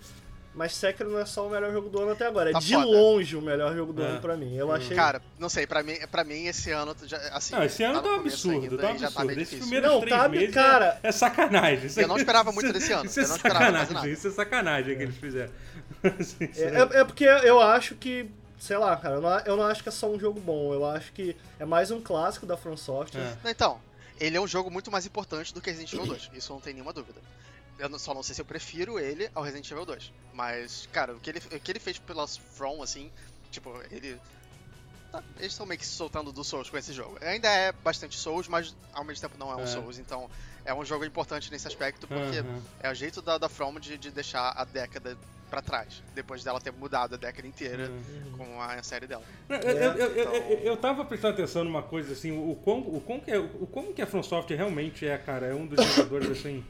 Mas Sekiro não é só o melhor jogo do ano até agora. É tá de foda. longe o melhor jogo do é. ano pra mim. Eu achei. Cara, não sei, pra mim, pra mim esse ano. Já, assim, não, esse ano tá, tá um absurdo, ainda, tá um absurdo. Tá Esse primeiro não, três tá, meses cara, é, é sacanagem. Isso eu não esperava muito desse ano. Isso é sacanagem, isso é sacanagem é. que eles fizeram. (laughs) é, é, porque eu acho que sei lá, cara, eu não, eu não, acho que é só um jogo bom, eu acho que é mais um clássico da From Software. É. Então, ele é um jogo muito mais importante do que Resident Evil 2, isso não tem nenhuma dúvida. Eu só não sei se eu prefiro ele ao Resident Evil 2. Mas, cara, o que ele, o que ele fez pelas From, assim, tipo, ele. Tá, eles estão meio que se soltando do Souls com esse jogo. Ainda é bastante Souls, mas ao mesmo tempo não é um é. Souls, então é um jogo importante nesse aspecto, porque uhum. é o jeito da, da From de, de deixar a década para trás, depois dela ter mudado a década inteira uhum. com a série dela. Eu, eu, eu, então... eu, tava prestando atenção numa coisa assim, o quão, o quão que é, o como que a From Software realmente é, cara, é um dos jogadores assim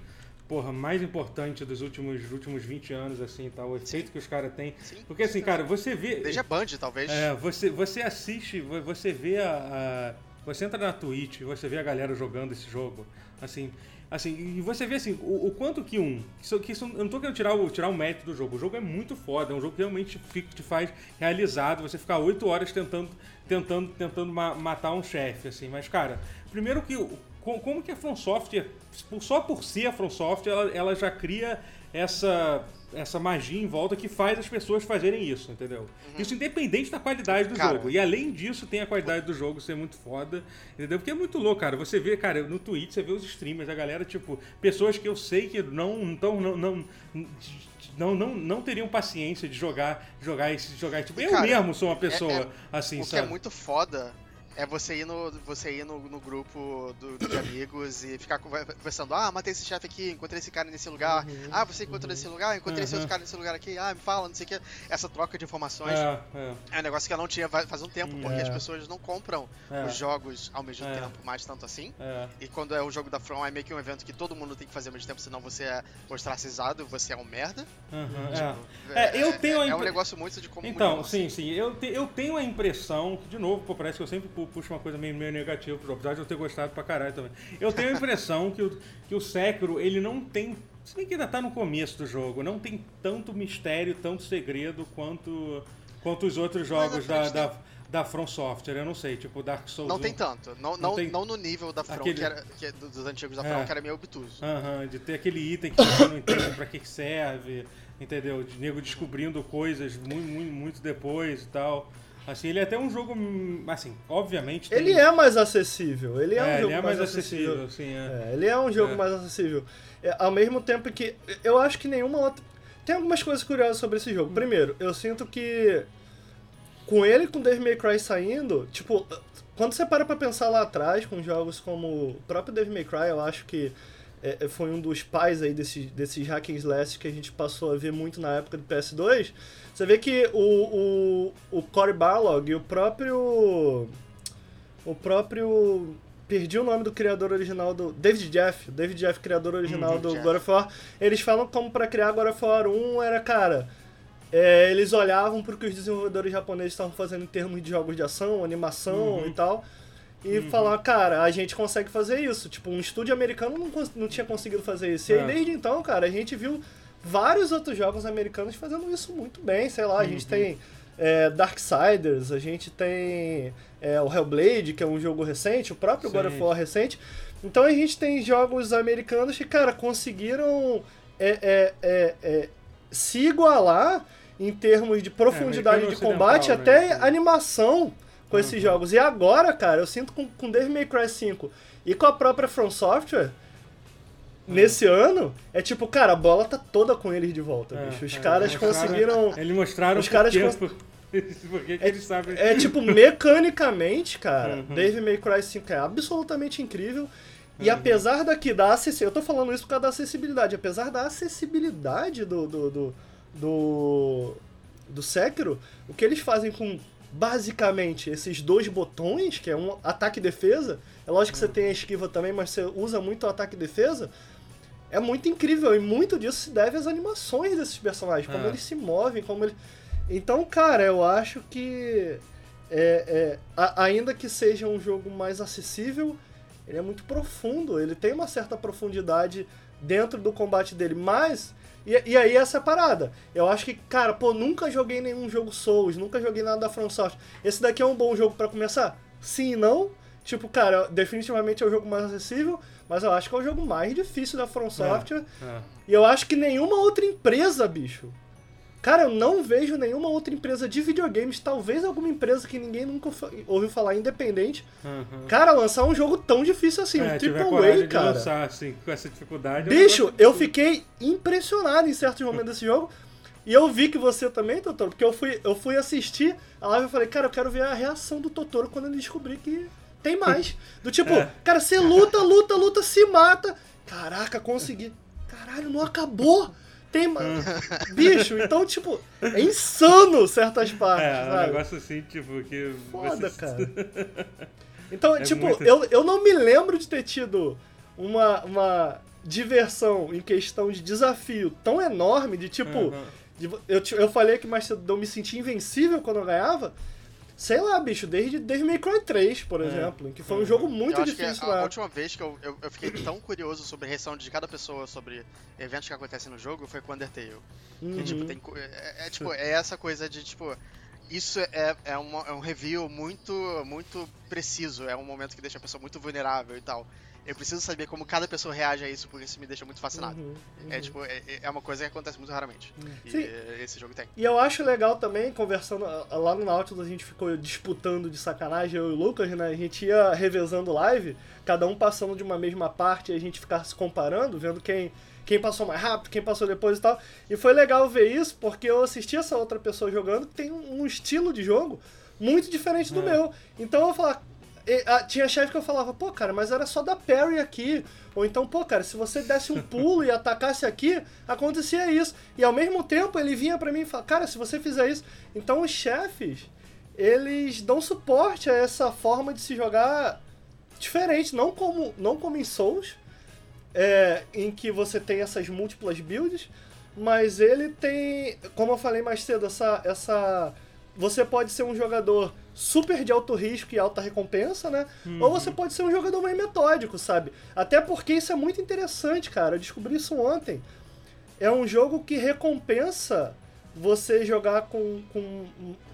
porra, mais importante dos últimos, últimos 20 anos, assim, tal, o efeito Sim. que os caras têm. Sim. Porque, assim, cara, você vê... Desde a Band, talvez. É, você, você assiste, você vê a, a, Você entra na Twitch, você vê a galera jogando esse jogo, assim... Assim, e você vê assim, o, o quanto que um. Que, que isso, eu não tô querendo tirar o, tirar o mérito do jogo. O jogo é muito foda, é um jogo que realmente fica, te faz realizado. Você ficar 8 horas tentando, tentando, tentando ma matar um chefe, assim. Mas, cara, primeiro que como que a From Software, só por ser a From Software, ela, ela já cria essa, essa magia em volta que faz as pessoas fazerem isso, entendeu? Uhum. Isso independente da qualidade do cara, jogo. E além disso, tem a qualidade do jogo ser muito foda, entendeu? Porque é muito louco, cara. Você vê, cara, no Twitch, você vê os streamers, a galera, tipo, pessoas que eu sei que não, então, não, não, não, não, não teriam paciência de jogar, jogar esse, jogar, tipo, eu cara, mesmo sou uma pessoa é, é, assim, o sabe? que é muito foda é você ir no, você ir no, no grupo do, de amigos e ficar conversando. Ah, matei esse chefe aqui, encontrei esse cara nesse lugar. Uhum, ah, você encontrou uhum. esse lugar, encontrei uhum. esse outro cara nesse lugar aqui. Ah, me fala, não sei o que. Essa troca de informações é, é. é um negócio que eu não tinha faz um tempo, porque é. as pessoas não compram é. os jogos ao mesmo é. tempo, mais tanto assim. É. E quando é o jogo da From, é meio que um evento que todo mundo tem que fazer ao mesmo tempo, senão você é ostracizado, você é um merda. Uhum, tipo, é. eu tenho é, um negócio muito de como Então, sim, sim. Eu, te, eu tenho a impressão, que, de novo, pô, parece que eu sempre puxo uma coisa meio, meio negativa apesar de eu ter gostado pra caralho também. Eu tenho a impressão que o, que o Sekiro, ele não tem. Se bem que ainda tá no começo do jogo, não tem tanto mistério, tanto segredo quanto, quanto os outros jogos da, da, da From Software, eu não sei, tipo Dark Souls. Não tem tanto. Não, não, não, tem... não no nível da From, aquele... que era, que é dos antigos da From, é. que era meio obtuso. Aham, de ter aquele item que você não entende pra que serve, entendeu? De nego descobrindo coisas muito, muito, muito depois e tal. Assim, ele é até um jogo, assim, obviamente... Tem... Ele é mais acessível, ele é, é um jogo ele é mais, mais acessível. acessível sim, é. é. ele é um jogo é. mais acessível. É, ao mesmo tempo que, eu acho que nenhuma outra... Tem algumas coisas curiosas sobre esse jogo. Primeiro, eu sinto que com ele e com Devil May Cry saindo, tipo, quando você para pra pensar lá atrás, com jogos como o próprio Devil May Cry, eu acho que é, foi um dos pais aí desses, desses hack and slash que a gente passou a ver muito na época do PS2, você vê que o, o, o Cory Barlog e o próprio. O próprio. Perdi o nome do criador original do. David Jeff. David Jeff, criador original hum, do Jeff. God of War. Eles falam como para criar God of War 1 era, cara. É, eles olhavam pro que os desenvolvedores japoneses estavam fazendo em termos de jogos de ação, animação uhum. e tal. E uhum. falavam, cara, a gente consegue fazer isso. Tipo, um estúdio americano não, não tinha conseguido fazer isso. E aí, é. desde então, cara, a gente viu vários outros jogos americanos fazendo isso muito bem. Sei lá, a gente uhum. tem é, Darksiders, a gente tem é, o Hellblade, que é um jogo recente, o próprio Sim. God of War recente. Então a gente tem jogos americanos que, cara, conseguiram é, é, é, é se igualar em termos de profundidade de combate, até né? animação com uhum. esses jogos. E agora, cara, eu sinto com, com Devil May Cry 5 e com a própria From Software nesse ano, é tipo, cara, a bola tá toda com eles de volta, é, bicho. Os é, caras conseguiram. Eles mostraram os caras cons... (laughs) Porque é, eles sabem. É tipo, mecanicamente, cara, uhum. Devil May Cry 5 é absolutamente incrível. E uhum. apesar daqui da acessibilidade, eu tô falando isso por causa da acessibilidade, apesar da acessibilidade do, do, do, do, do Sekiro, o que eles fazem com basicamente esses dois botões, que é um ataque e defesa, é lógico que você uhum. tem a esquiva também, mas você usa muito o ataque e defesa, é muito incrível e muito disso se deve às animações desses personagens, como é. eles se movem, como eles. Então, cara, eu acho que é, é, a, ainda que seja um jogo mais acessível, ele é muito profundo, ele tem uma certa profundidade dentro do combate dele, mas. E, e aí essa é a parada. Eu acho que, cara, pô, nunca joguei nenhum jogo Souls, nunca joguei nada da From Software. Esse daqui é um bom jogo para começar? Sim e não. Tipo, cara, definitivamente é o jogo mais acessível, mas eu acho que é o jogo mais difícil da From Software. É, é. E eu acho que nenhuma outra empresa, bicho. Cara, eu não vejo nenhuma outra empresa de videogames, talvez alguma empresa que ninguém nunca ouviu falar independente. Uhum. Cara, lançar um jogo tão difícil assim, é, um Triple A, cara. Lançar, assim, com essa dificuldade. Bicho, eu fiquei impressionado em certos momentos desse jogo. E eu vi que você também, Totoro, porque eu fui, eu fui assistir a live e falei, cara, eu quero ver a reação do Totoro quando ele descobrir que tem mais. (laughs) Do tipo, é. cara, você luta, luta, luta, se mata. Caraca, consegui. Caralho, não acabou. Tem mais. Bicho, então, tipo, é insano certas partes. É, sabe? um negócio assim, tipo, que. Foda, você... cara. (laughs) Então, é tipo, muito... eu, eu não me lembro de ter tido uma, uma diversão em questão de desafio tão enorme, de tipo. Uhum. De, eu, eu falei que mais eu me senti invencível quando eu ganhava. Sei lá, bicho, desde Devil May Cry 3, por é. exemplo, que foi um jogo muito difícil a, a última vez que eu, eu, eu, fiquei tão curioso sobre a reação de cada pessoa sobre eventos que acontecem no jogo foi com Undertale. Uhum. Que, tipo, tem, é, é, tipo, é essa coisa de, tipo, isso é, é, uma, é um review muito, muito preciso, é um momento que deixa a pessoa muito vulnerável e tal. Eu preciso saber como cada pessoa reage a isso, porque isso me deixa muito fascinado. Uhum, uhum. É tipo, é, é, uma coisa que acontece muito raramente. Uhum. E Sim. esse jogo tem. E eu acho legal também, conversando lá no Nautilus, a gente ficou disputando de sacanagem, eu e o Lucas, né? A gente ia revezando live, cada um passando de uma mesma parte e a gente ficava se comparando, vendo quem quem passou mais rápido, quem passou depois e tal. E foi legal ver isso, porque eu assisti essa outra pessoa jogando que tem um estilo de jogo muito diferente do é. meu. Então eu falar, e, a, tinha chefe que eu falava, pô, cara, mas era só dar parry aqui. Ou então, pô, cara, se você desse um pulo e atacasse aqui, acontecia isso. E ao mesmo tempo ele vinha pra mim e falava, cara, se você fizer isso. Então os chefes, eles dão suporte a essa forma de se jogar diferente, não como, não como em Souls, é, em que você tem essas múltiplas builds, mas ele tem, como eu falei mais cedo, essa, essa você pode ser um jogador super de alto risco e alta recompensa, né? Uhum. Ou você pode ser um jogador mais metódico, sabe? Até porque isso é muito interessante, cara. Eu descobri isso ontem. É um jogo que recompensa você jogar com, com.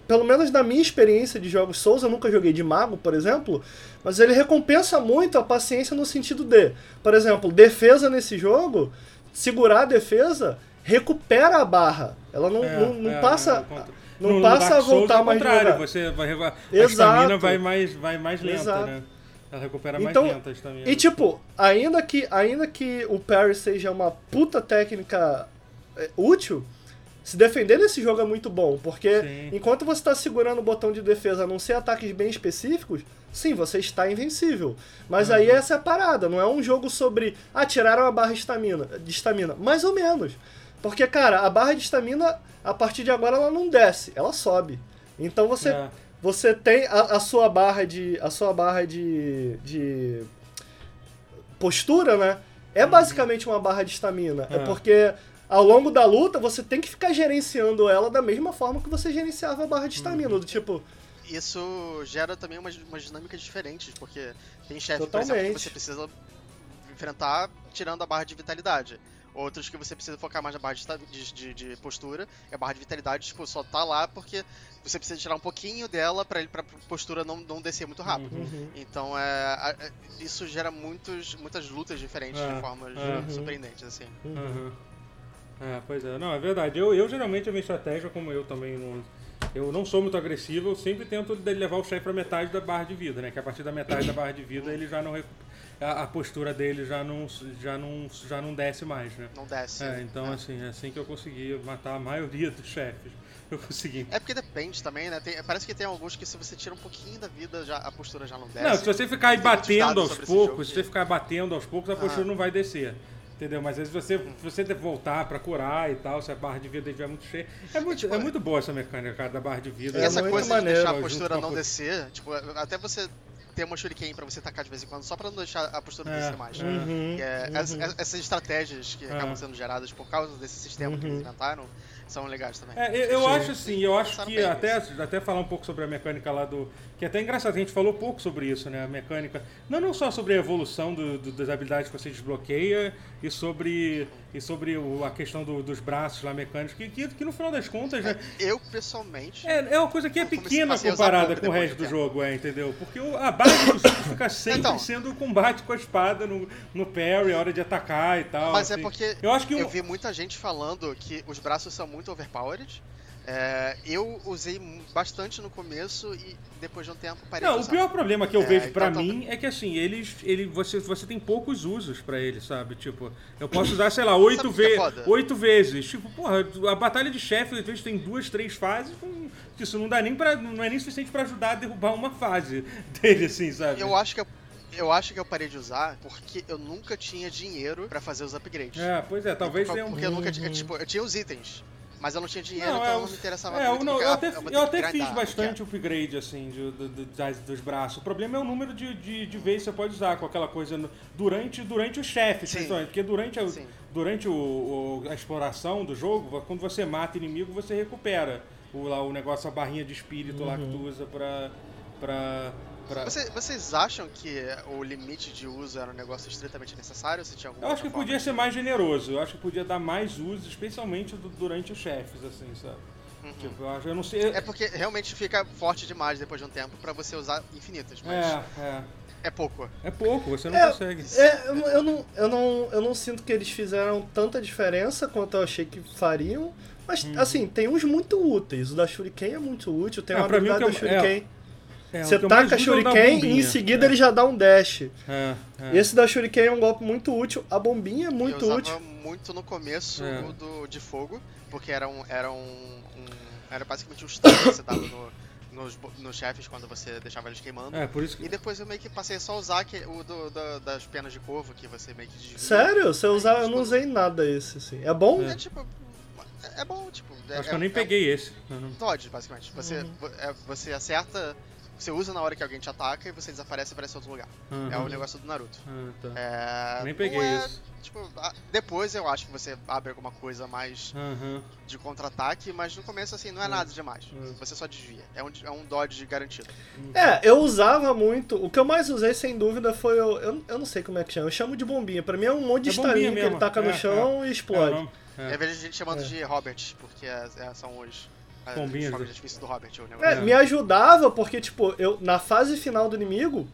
Pelo menos na minha experiência de jogos Souls, eu nunca joguei de mago, por exemplo, mas ele recompensa muito a paciência no sentido de, por exemplo, defesa nesse jogo, segurar a defesa, recupera a barra. Ela não, é, não, não é, passa. É, não no, passa no a voltar Souls, mais contrário, você vai a estamina vai mais vai mais lenta, Exato. né? Ela recupera então, mais lenta a estamina. E tipo, ainda que ainda que o parry seja uma puta técnica é, útil, se defender nesse jogo é muito bom, porque sim. enquanto você está segurando o botão de defesa a não ser ataques bem específicos, sim, você está invencível. Mas uhum. aí essa é a parada, não é um jogo sobre ah, tiraram a barra de estamina, mais ou menos. Porque, cara, a barra de estamina a partir de agora ela não desce, ela sobe. Então você, é. você tem a, a, sua barra de. A sua barra de. de postura, né? É uhum. basicamente uma barra de estamina. É. é porque ao longo da luta você tem que ficar gerenciando ela da mesma forma que você gerenciava a barra de estamina. Uhum. Do tipo. Isso gera também umas, umas dinâmicas diferentes, porque tem chefe, por exemplo, que você precisa enfrentar tirando a barra de vitalidade. Outros que você precisa focar mais na barra de, de, de, postura. E a barra de vitalidade, tipo, só tá lá porque você precisa tirar um pouquinho dela pra, pra postura não, não descer muito rápido. Uhum. uhum. Então, é, é, isso gera muitos, muitas lutas diferentes é, de formas uhum. surpreendentes, assim. Uhum. É, pois é. Não, é verdade. Eu, eu geralmente, a minha estratégia, como eu também não... Eu não sou muito agressivo, eu sempre tento levar o chefe pra metade da barra de vida, né? Que a partir da metade da barra de vida ele já não recupera a, a, postura dele já não, já, não, já não desce mais, né? Não desce. É, então, é. assim, é assim que eu consegui matar a maioria dos chefes. Eu consegui. É porque depende também, né? Tem, parece que tem alguns que se você tira um pouquinho da vida, já, a postura já não desce. Não, se você ficar batendo aos poucos, se você ficar batendo aos poucos, a postura ah. não vai descer. Entendeu? Mas às vezes você, se você voltar pra curar e tal, se a barra de vida estiver muito cheia. É muito, tipo, é muito boa essa mecânica, cara, da barra de vida. E é essa coisa maneiro, de deixar a postura não descer, tipo, até você ter uma shuriken pra você tacar de vez em quando, só pra não deixar a postura é, mais. Uhum, é, uhum. As, essas estratégias que é. acabam sendo geradas por causa desse sistema uhum. que eles inventaram são legais também. É, eu, eu acho assim, eu acho que até, até falar um pouco sobre a mecânica lá do. Que é até engraçado, a gente falou pouco sobre isso, né? A mecânica. Não, não só sobre a evolução do, do, das habilidades que você desbloqueia e sobre, e sobre o, a questão do, dos braços lá mecânicos, que, que, que, no final das contas. Né, eu, pessoalmente. É, é uma coisa que é pequena comparada com o resto do jogo, é, entendeu? Porque o, a base do jogo fica (coughs) sempre então, sendo o combate com a espada no, no parry, a hora de atacar e tal. Mas é assim. é porque eu, acho que eu vi muita gente falando que os braços são muito overpowered. É, eu usei bastante no começo e depois de um tempo parei Não, o pior problema que eu é, vejo para então, mim é que assim, eles, ele, você, você tem poucos usos para ele, sabe? Tipo, eu posso usar, sei lá, oito, ve é oito vezes. Tipo, porra, a batalha de chefe às vezes tem duas, três fases, isso não dá nem para não é nem suficiente para ajudar a derrubar uma fase (laughs) dele assim, sabe? Eu acho que eu eu acho que eu parei de usar porque eu nunca tinha dinheiro para fazer os upgrades. É, pois é, talvez tenha um. Porque eu nunca tinha. Tipo, eu tinha os itens. Mas eu não tinha dinheiro, não, então é, não me interessava é, muito. Não, eu até, eu até fiz bastante upgrade, assim, de, de, de, dos braços. O problema é o número de, de, de vezes que você pode usar com aquela coisa no, durante, durante o chefe, principalmente. Porque durante, a, durante o, o, a exploração do jogo, quando você mata inimigo, você recupera o, lá, o negócio, a barrinha de espírito uhum. lá que tu uhum. usa pra... pra Pra... Você, vocês acham que o limite de uso era um negócio estritamente necessário? Se tinha eu acho que podia ser mais generoso. Eu acho que podia dar mais uso, especialmente do, durante os chefes, assim, sabe? Uhum. Tipo, eu, acho, eu não sei. É porque realmente fica forte demais depois de um tempo para você usar infinitas, mas. É, é. É pouco. É pouco, você não é, consegue. É, eu, eu, não, eu, não, eu não sinto que eles fizeram tanta diferença quanto eu achei que fariam. Mas, uhum. assim, tem uns muito úteis. O da Shuriken é muito útil. Tem é, uma habilidade mim, da Shuriken. É, é, você taca Shuriken e em seguida é. ele já dá um dash. É, é. Esse da Shuriken é um golpe muito útil. A bombinha é muito eu útil. muito no começo é. do, de fogo, porque era um, era um, um, Era basicamente um stun que você dava no, nos, nos chefes quando você deixava eles queimando. É, por isso que. E depois eu meio que passei só a usar que, o do, da- das penas de corvo, que você meio que desvia. Sério? Você usar, eu não usei nada esse, assim. É bom? É tipo. É, é bom, tipo. é- Acho que eu é- nem é peguei esse. Um dodge, basicamente. Você, Uhum. vo- é, você acerta. Você usa na hora que alguém te ataca e você desaparece e aparece em outro lugar. É Aham. o negócio do Naruto. Ah, tá. É, nem peguei é, isso. Tipo, a- depois eu acho que você abre alguma coisa mais Aham. de contra-ataque, mas no começo, assim, não é nada demais. Você só desvia. É um, é um dodge garantido. É, eu usava muito. O que eu mais usei, sem dúvida, foi o. Eu, eu não sei como é que chama. Eu chamo de bombinha. Pra mim é um monte de É estalinho que ele taca no É, chão e É, explode. não, é. Eu vejo gente chamando É. de Robert, porque é- é- são os. É, do Robert. É. É. me ajudava porque, tipo, eu na fase final do inimigo,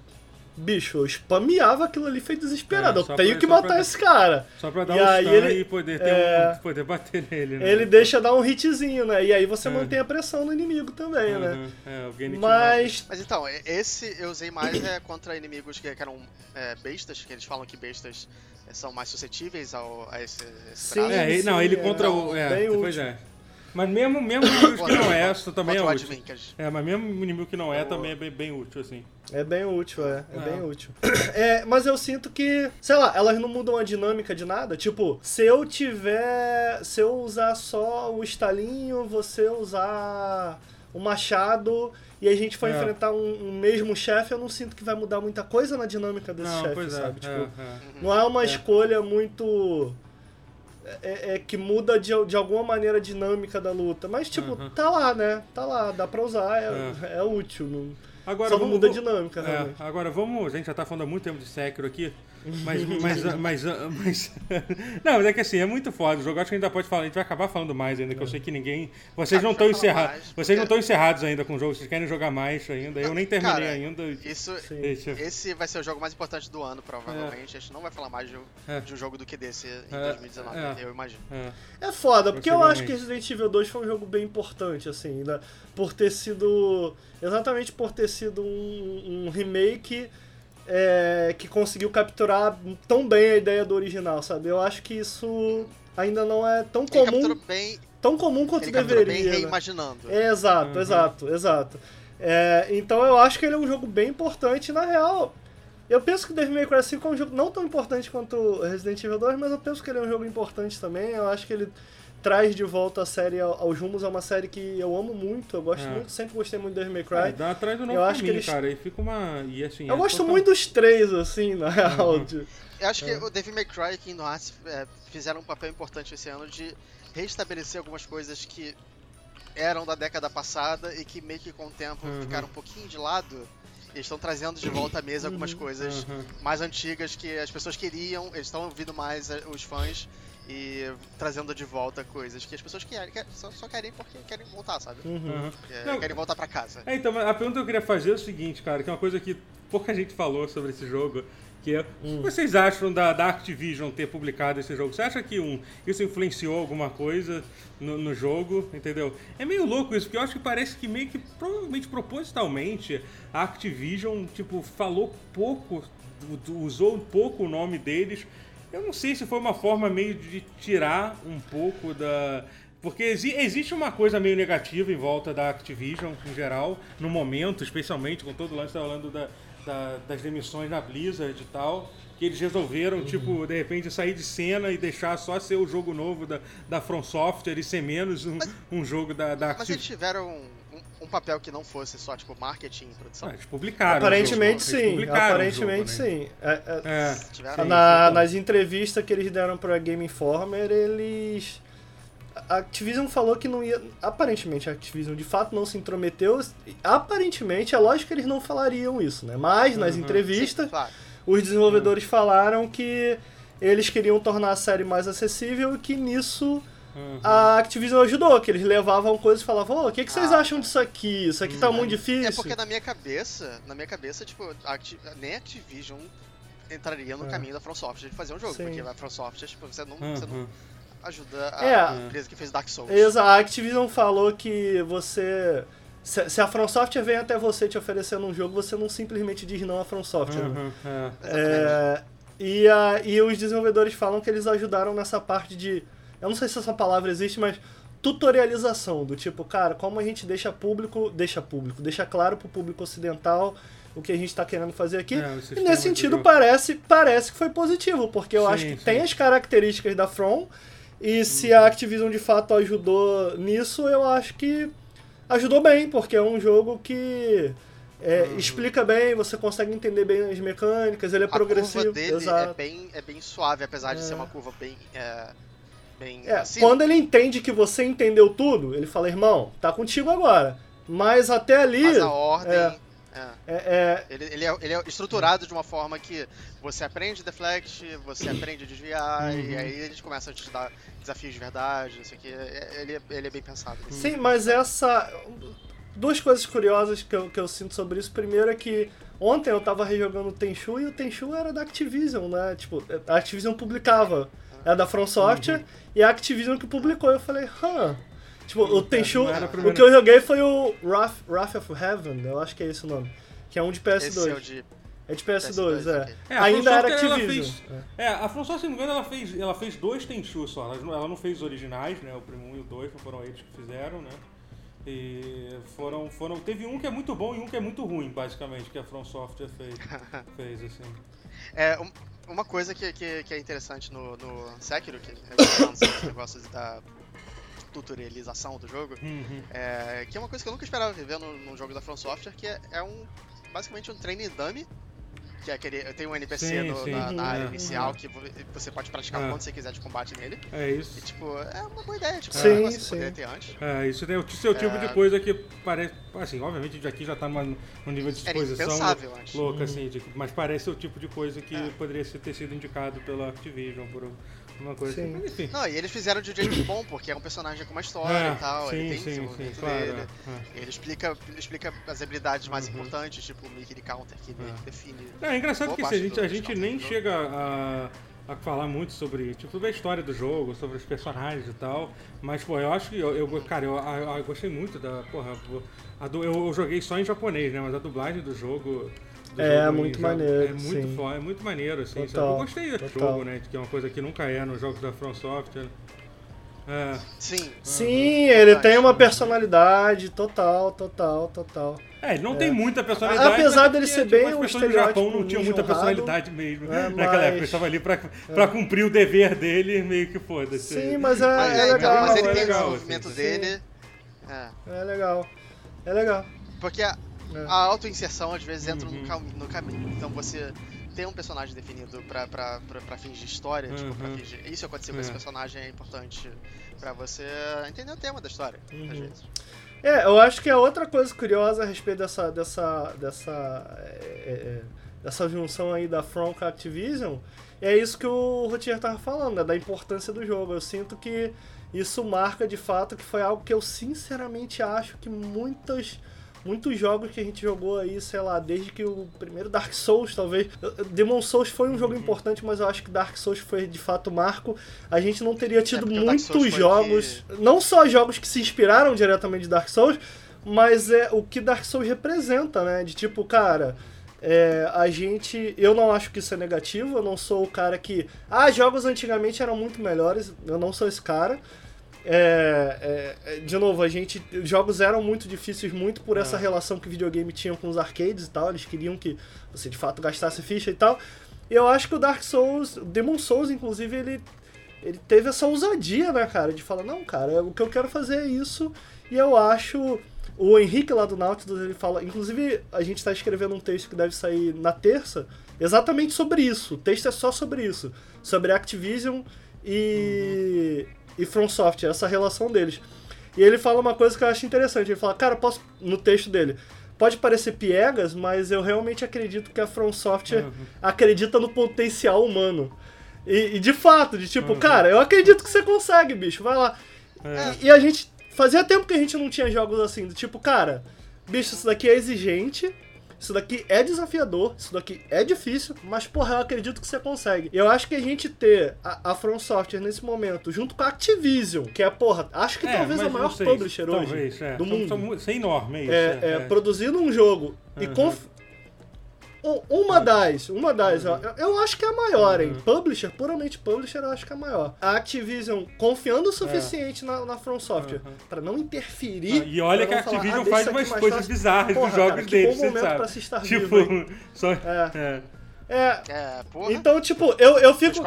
bicho, eu spameava aquilo ali feito desesperado. É, eu tenho pra- que só matar pra- esse cara. Só pra dar E um aí stun ele- e poder, ter é, um, poder bater nele, né? Ele deixa dar um hitzinho, né? E aí você É. mantém a pressão no inimigo também, né? Aham, É, Mas. Mas então, e- esse eu usei mais é, contra inimigos que, que eram é, bestas, que eles falam que bestas é, são mais suscetíveis ao, a esse, esse Sim. É, não, ele é. contra o. É, Bem pois útil. é. Mas mesmo, mesmo inimigos que não é, isso também é útil. É, mas mesmo inimigo que não é, também é bem, bem útil, assim. É bem útil, é. É É. bem útil. É, mas eu sinto que, sei lá, elas não mudam a dinâmica de nada. Tipo, se eu tiver. Se eu usar só o estalinho, você usar o machado e a gente for É. enfrentar um, um mesmo chefe, eu não sinto que vai mudar muita coisa na dinâmica desse chefe, é. sabe? é, Tipo, é. não é uma É. escolha muito. É, é que muda de, de alguma maneira a dinâmica da luta. Mas, tipo, Uhum. tá lá, né? Tá lá, dá pra usar, é, é útil. Não, Agora, só vamos- muda a dinâmica, É, realmente. agora vamos. A gente já tá falando há muito tempo de Sekiro aqui. Mas. mas, (laughs) mas, mas, (laughs) não, mas é que assim, é muito foda o jogo. Acho que ainda pode falar. A gente vai acabar falando mais ainda, que eu sei que ninguém. Vocês não estão encerrados. Vocês não estão encerrados ainda com o jogo. Vocês querem jogar mais ainda. Eu nem terminei Cara, ainda. Isso, esse vai ser o jogo mais importante do ano, provavelmente. A gente não vai falar mais de, um- É. de um jogo do que desse em É, 2019, é. eu imagino. É. É foda, porque eu acho que. Resident Evil 2 foi um jogo bem importante, assim, né? por ter sido. Exatamente por ter sido um, um remake é, que conseguiu capturar tão bem a ideia do original, sabe? Eu acho que isso ainda não é tão Ele comum, bem, tão comum quanto ele capturou bem deveria. né? reimaginando. É, exato, Uhum. exato, exato. É, então eu acho que ele é um jogo bem importante, na real. Eu penso que Devil May Cry 5 é um jogo não tão importante quanto Resident Evil 2, mas eu penso que ele é um jogo importante também. Eu acho que ele traz de volta a série ao- aos rumos. É uma série que eu amo muito, eu gosto É. muito, sempre gostei muito de Devil May É, Cry. dá atrás do novo Eu acho que caminho, eles- cara. E fica uma. E assim. eu é gosto total- muito dos três, assim, na real. Uhum. de- Eu acho que É. o Devil May Cry e Kingdom Hearts é, fizeram um papel importante esse ano de restabelecer algumas coisas que eram da década passada e que meio que com o tempo Uhum. ficaram um pouquinho de lado. Eles estão trazendo de volta à mesa algumas Uhum. coisas Aham. mais antigas que as pessoas queriam, eles estão ouvindo mais eh, os fãs e trazendo de volta coisas que as pessoas querem, quer- só, só querem porque querem voltar, sabe? Uhum. É, Não. querem voltar pra casa. É, então, a pergunta que eu queria fazer é o seguinte, cara, que é uma coisa que pouca gente falou sobre esse jogo, que é, Hum. o que vocês acham da, da Activision ter publicado esse jogo? Você acha que um, isso influenciou alguma coisa no, no jogo, entendeu? É meio louco isso, porque eu acho que parece que meio que, provavelmente propositalmente, a Activision, tipo, falou pouco, usou um pouco o nome deles. Eu não sei se foi uma forma meio de tirar um pouco da... Porque exi- existe uma coisa meio negativa em volta da Activision, em geral, no momento, especialmente com todo o lance que falando da, da- das demissões na Blizzard e tal, que eles resolveram, tipo, de repente sair de cena e deixar só ser o jogo novo da, da From Software e ser menos um, um jogo da, da Mas eles Activision. tiveram um, papel que não fosse só, tipo, marketing e produção. Ah, eles publicaram. Aparentemente jogo, eles sim, publicaram aparentemente jogo, né? sim. É- é- É. Tiveram Na- sim. nas entrevistas que eles deram pra Game Informer, eles. A Activision falou que não ia. Aparentemente, a Activision de fato não se intrometeu. Aparentemente, é lógico que eles não falariam isso, né? Mas nas Uhum. entrevistas, Sim, claro. os desenvolvedores falaram que eles queriam tornar a série mais acessível e que nisso Uhum. a Activision ajudou, que eles levavam coisas e falavam: Ô, o que, que vocês Ah, acham disso aqui? Isso aqui tá Uhum. muito difícil. É porque na minha cabeça, na minha cabeça, tipo, a nem a Activision entraria no É. caminho da From Software de fazer um jogo, Sim. porque a From Software, tipo, você não, você não Uhum. ajuda a É. empresa que fez Dark Souls. Exa- A Activision falou que você. Se, se a From Software vem até você te oferecendo um jogo, você não simplesmente diz não à From Software. né? Uhum, é. É, e, a, e os desenvolvedores falam que eles ajudaram nessa parte de. Eu não sei se essa palavra existe, mas tutorialização do tipo, cara, como a gente deixa público, deixa público, deixa claro pro público ocidental o que a gente tá querendo fazer aqui. É, e nesse sentido jogo. parece, parece que foi positivo, porque eu Sim, acho que sim. tem as características da From e se a Activision de fato ajudou nisso, eu acho que ajudou bem, porque é um jogo que é, Uhum. explica bem, você consegue entender bem as mecânicas, ele é A progressivo. curva dele é bem, é bem suave, apesar de É. ser uma curva bem. É, bem É, assim, quando ele entende que você entendeu tudo, ele fala, irmão, tá contigo agora. Mas até ali. Mas a ordem. é. é. É, é, Ele, ele, é, ele é estruturado de uma forma que você aprende deflect, você aprende a desviar, Uhum. e aí eles começam a te dar desafios de verdade, isso aqui. é- Ele, é- ele é bem pensado. Sim, mas essa. Duas coisas curiosas que eu, que eu sinto sobre isso. Primeiro é que ontem eu tava rejogando o Tenchu e o Tenchu era da Activision, né? Tipo, a Activision publicava. Era da From Software e a Activision que publicou. Eu falei, hã? Tipo, o Tenchu. O que eu joguei foi o Wrath, Wrath of Heaven, eu acho que é esse o nome. Que é um de PS2. Esse é o de. É de PS2, PS2, é. É, Ainda era Activision. fez- É, a From Software, se não me engano, ela fez, ela fez dois Tenchu só. Ela, não- ela não fez os originais, né? O primeiro e o dois, não foram eles que fizeram, né? E foram, foram. Teve um que é muito bom e um que é muito ruim, basicamente, que a From Software fez, (laughs) fez assim. É, um- uma coisa que, que, que é interessante no, no Sekiro, que esse negócio da tutorialização do jogo, Uhum. é, que é uma coisa que eu nunca esperava ver no, num jogo da From Software, que é, é um basicamente um training dummy, que é aquele, tem um NPC Sim, no- sim. na, na área Uhum. inicial que vo- você pode praticar É. quando você quiser de combate nele. É E isso. tipo, é uma boa ideia, tipo, Sim, é que sim. poderia ter antes. É, isso é o, isso é o tipo É. de coisa que parece. Assim, obviamente aqui já tá numa, num nível de exposição louca, assim, de- mas parece o tipo de coisa que É. poderia ter sido indicado pela Activision por uma coisa Sim. assim. Mas enfim. Não, e eles fizeram de um jeito bom, porque é um personagem com uma história É, e tal, sim, ele tem sim, sim, claro. dele. é. Ele explica, ele explica as habilidades mais Uhum. importantes, tipo o Mickey de Counter, que meio É. que define. Não, é engraçado que a gente, a gente nem do chega a, a falar muito sobre, tipo, sobre a história do jogo, sobre os personagens e tal, mas, pô, eu acho que, eu, eu- cara, eu, eu- eu gostei muito da, porra, a eu, eu joguei só em japonês, né, mas a dublagem do jogo... do É, jogo muito maneiro, É muito sim. foda, é muito maneiro, assim, sabe? Total, Eu gostei do total. jogo, né, que é uma coisa que nunca é nos jogos da From Software. É, Sim, Sim, ele Verdade. tem uma personalidade total, total, total. É, ele não tem muita personalidade. Apesar mas dele ser tipo, bem as um do Japão estereótipo não tinham ninja muita honrado. personalidade mesmo. É, naquela mas- época, ele estava ali pra, pra cumprir o dever dele, meio que foda-se. Sim, mas é, mas, é é, legal. mas ele é tem legal, o desenvolvimento assim. dele. É, É legal. É legal. porque a, É. a auto-inserção às vezes entra Uhum. no, cam- no caminho. Então você tem um personagem definido pra, pra, pra, pra fins de história, tipo, pra Uhum. fins de, isso aconteceu com É. esse personagem é importante pra você entender o tema da história, às Uhum. vezes. É, eu acho que é outra coisa curiosa a respeito dessa dessa dessa é, é, dessa junção aí da From com a Activision, é isso que o Rotier tava falando, né, da importância do jogo. Eu sinto que isso marca de fato que foi algo que eu sinceramente acho que muitas muitos jogos que a gente jogou aí, sei lá, desde que o primeiro Dark Souls, talvez. Demon Souls foi um jogo Uhum. importante, mas eu acho que Dark Souls foi de fato marco. A gente não teria tido É, porque o Dark Souls muitos jogos, não só jogos que se inspiraram diretamente de Dark Souls, mas é o que Dark Souls representa, né? De tipo, cara. é, a gente. Eu não acho que isso é negativo, eu não sou o cara que. Ah, jogos antigamente eram muito melhores, eu não sou esse cara. É, é, é, de novo, a gente. Jogos eram muito difíceis, muito por essa É. relação que o videogame tinha com os arcades e tal. Eles queriam que você de fato gastasse ficha e tal. E eu acho que o Dark Souls, o Demon Souls, inclusive, ele, ele teve essa ousadia, né, cara? De falar, não, cara, o que eu quero fazer é isso. E eu acho. O Henrique lá do Nautilus, ele fala. Inclusive, a gente tá escrevendo um texto que deve sair na terça, exatamente sobre isso. O texto é só sobre isso. Sobre Activision e. e From Software, essa relação deles. E ele fala uma coisa que eu acho interessante. Ele fala, cara, posso. No texto dele. Pode parecer piegas, mas eu realmente acredito que a From Software Uhum. acredita no potencial humano. E, e de fato, de tipo, Uhum. cara, eu acredito que você consegue, bicho, vai lá. É. E, e a gente. Fazia tempo que a gente não tinha jogos assim, do tipo, cara, bicho, isso daqui é exigente, isso daqui é desafiador, isso daqui é difícil, mas porra, eu acredito que você consegue. E eu acho que a gente ter a, a From Software nesse momento, junto com a Activision, que é, porra, acho que É, talvez a maior publisher talvez, hoje é. do São- mundo. são Isso é enorme, é isso. é, é, produzindo um jogo e Uhum. conf- Um- Uma das, uma das, ó, eu, acho que é a maior, hein? Publisher, puramente publisher, eu acho que é a maior. A Activision confiando o suficiente na, na From Software Uhum. pra não interferir. Ah, E olha que a não falar, Activision ah, faz umas mais coisas fácil. bizarras Porra, nos jogos cara, que deles, bom você momento sabe. pra se estar tipo, vivo, (laughs) só. É. é. É, É, porra. então, tipo, eu, eu fico.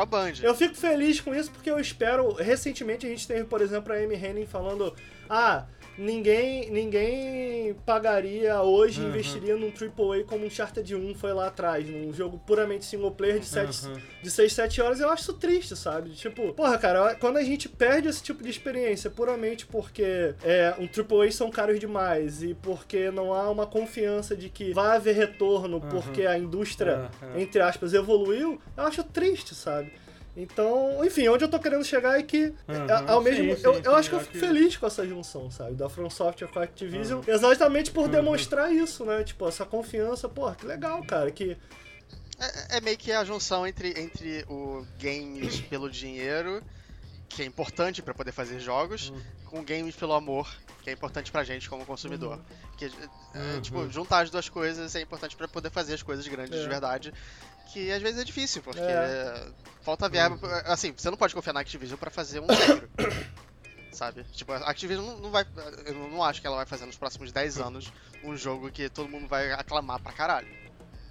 Eu fico feliz com isso porque eu espero. Recentemente a gente teve, por exemplo, a Amy Henning falando: ah, ninguém, ninguém pagaria hoje, Uhum. investiria num AAA como um Uncharted 1 foi lá atrás, num jogo puramente single player de, sete, Uhum. de 6, 7 horas. Eu acho isso triste, sabe? Tipo, porra, cara, quando a gente perde esse tipo de experiência puramente porque é, um AAA são caros demais e porque não há uma confiança de que vai haver retorno porque a indústria é. entre aspas, evoluiu, eu acho triste, sabe? Então, enfim, onde eu tô querendo chegar é que, Uhum, é, ao mesmo, sim, eu, sim, eu sim, acho que eu fico que- feliz com essa junção, sabe? Da From Software com a Activision, Uhum. exatamente por demonstrar isso, né? Tipo, essa confiança, pô, que legal, cara, que... É, é meio que a junção entre, entre o games (coughs) pelo dinheiro, que é importante pra poder fazer jogos, Uhum. com games pelo amor, que é importante pra gente como consumidor. Que, é, Uhum. tipo, juntar as duas coisas é importante pra poder fazer as coisas grandes É. de verdade. Que às vezes é difícil, porque É. falta verba. Assim, você não pode confiar na Activision pra fazer um Sekiro. (coughs) Sabe? Tipo, a Activision não, vai. Eu não acho que ela vai fazer nos próximos 10 anos um jogo que todo mundo vai aclamar pra caralho.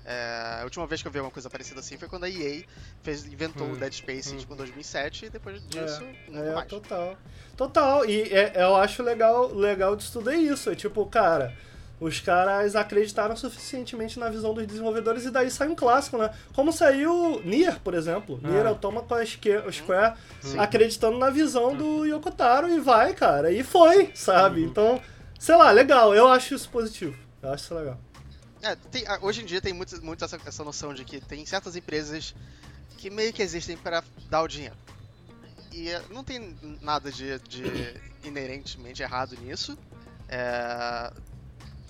É, a última vez que eu vi uma coisa parecida assim foi quando a EA fez, inventou Hum, o Dead Space hum. tipo, em 2007 e depois disso, nunca É, mais. total. Total, e é- eu acho legal, legal disso tudo é isso, é tipo, cara... Os caras acreditaram suficientemente na visão dos desenvolvedores e daí sai um clássico, né? Como saiu Nier, por exemplo. Ah. Nier Automata com a Square Sim. acreditando na visão do Yoko Taro e vai, cara. E foi, sabe? Uhum. Então, sei lá, legal. Eu acho isso positivo. Eu acho isso legal. É, tem- ah, hoje em dia tem muito, muito essa, essa noção de que tem certas empresas que meio que existem para dar o dinheiro. E eh, não tem nada de, de inerentemente errado nisso. É,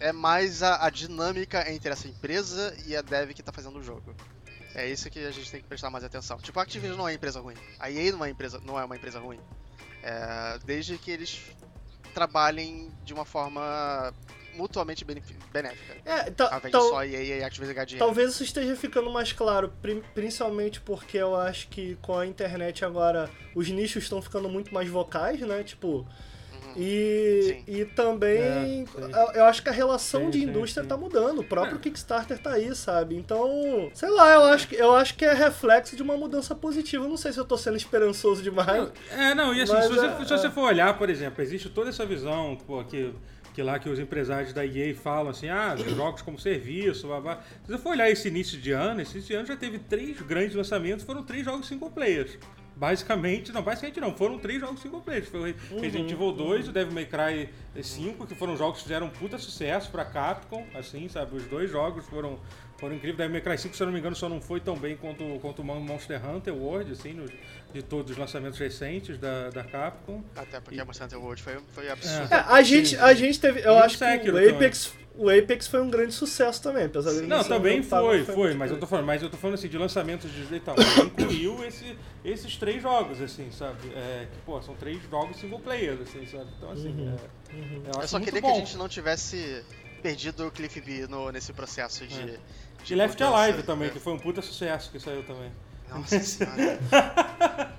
é mais a, a dinâmica entre essa empresa e a dev que tá fazendo o jogo. É isso que a gente tem que prestar mais atenção. Tipo, a Activision não é empresa ruim. A EA não é, empresa, não é uma empresa ruim. É, desde que eles trabalhem de uma forma mutuamente benéfica. É, ta- tal- e talvez isso esteja ficando mais claro, pri- principalmente porque eu acho que com a internet agora os nichos estão ficando muito mais vocais, né? Tipo. E, Sim. e também É, eu, acho que a relação Sim, de indústria sim. tá mudando. O próprio É. Kickstarter tá aí, sabe? Então, sei lá, eu acho, que, eu acho que é reflexo de uma mudança positiva. Eu Não sei se eu tô sendo esperançoso demais. É, não, e assim, se, você, é- se você for olhar, por exemplo, existe toda essa visão, pô, que, que lá que os empresários da EA falam assim, ah, jogos como serviço, blá, blá. Se você for olhar esse início de ano, esse início de ano já teve três grandes lançamentos, foram três jogos single players. Basicamente, não, basicamente não, foram três jogos single players. Foi o Resident Evil 2 e o Devil May Cry 5, que foram jogos que fizeram um puta sucesso pra Capcom, assim, sabe? Os dois jogos foram, foram incríveis. Devil May Cry 5, se eu não me engano, só não foi tão bem quanto, quanto o Monster Hunter World, assim, nos- de todos os lançamentos recentes da, da Capcom. Até porque a Monster Hunter World foi, foi absurdo. É, a gente, a gente teve. Eu E o acho que o Apex, o Apex foi um grande sucesso também, apesar de Não, ser um também foi, foi, muito mas eu tô falando, mas eu tô falando assim, de lançamentos de ele incluiu esse, esses três jogos, assim, sabe? É, que, pô, são três jogos single players, assim, sabe? Então, assim, Uhum, é, uhum. eu Eu só queria bom. que a gente não tivesse perdido o Cliff B no, nesse processo de. É. de E Left. Alive também, É. que foi um puta sucesso que saiu também. Nossa senhora. (laughs)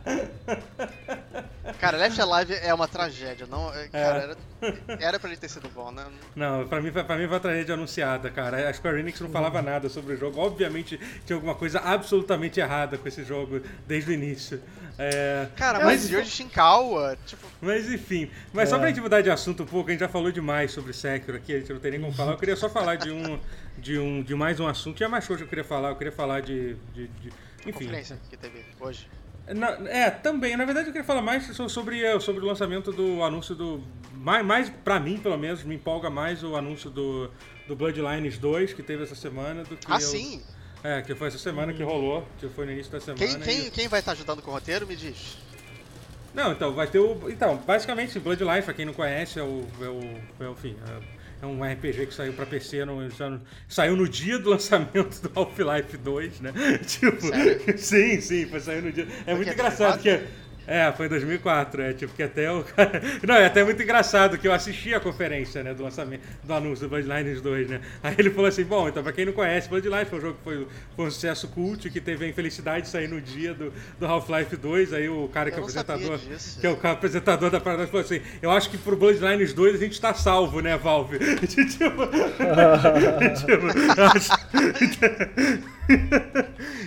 Cara, Left Alive é uma tragédia. Não, é, cara, era, era pra ele ter sido bom, né? Não, pra mim, foi- pra mim foi uma tragédia anunciada, cara. A Square Enix não falava nada sobre o jogo. Obviamente tinha alguma coisa absolutamente errada com esse jogo desde o início. É, Cara, É, mas mas- Yoji Shinkawa, tipo, Mas enfim, mas só É. pra gente mudar de assunto um pouco, a gente já falou demais sobre Sekiro aqui, a gente não tem nem como falar. Eu queria só falar de um, de um, de mais um assunto. Tinha mais coisa que eu queria falar. Eu queria falar de, de- de- enfim. conferência que teve hoje. Na- é, também. Na verdade, eu queria falar mais so- sobre, eh, sobre o lançamento do anúncio do. Mais, mais pra mim, pelo menos, me empolga mais o anúncio do, do Bloodlines 2 que teve essa semana do que. Ah, eu- sim! É, que foi essa semana que rolou, que foi no início da semana. Quem, quem, e- quem vai estar ajudando com o roteiro, me diz. Não, então, vai ter o. Então, basicamente, Bloodlines, pra quem não conhece, é o. É o, é o enfim, é- é um RPG que saiu pra PC, no, já- saiu no dia do (laughs) lançamento do Half-Life 2, né? (laughs) Tipo, Sério? sim, sim, foi saiu no dia. É muito que é engraçado, porque. É, foi em 2004, é, tipo, que até o cara... (laughs) Não, é até muito engraçado que eu assisti a conferência, né, do lançamento, do anúncio do Bloodlines 2, né, aí ele falou assim, bom, então pra quem não conhece, Bloodlines foi um jogo que foi, foi um sucesso cult, que teve a infelicidade de sair no dia do, do Half-Life 2, aí o cara que é o apresentador, que é o apresentador da parada falou assim, eu acho que pro Bloodlines 2 a gente tá salvo, né, Valve? (laughs) tipo, (laughs) tipo, acho...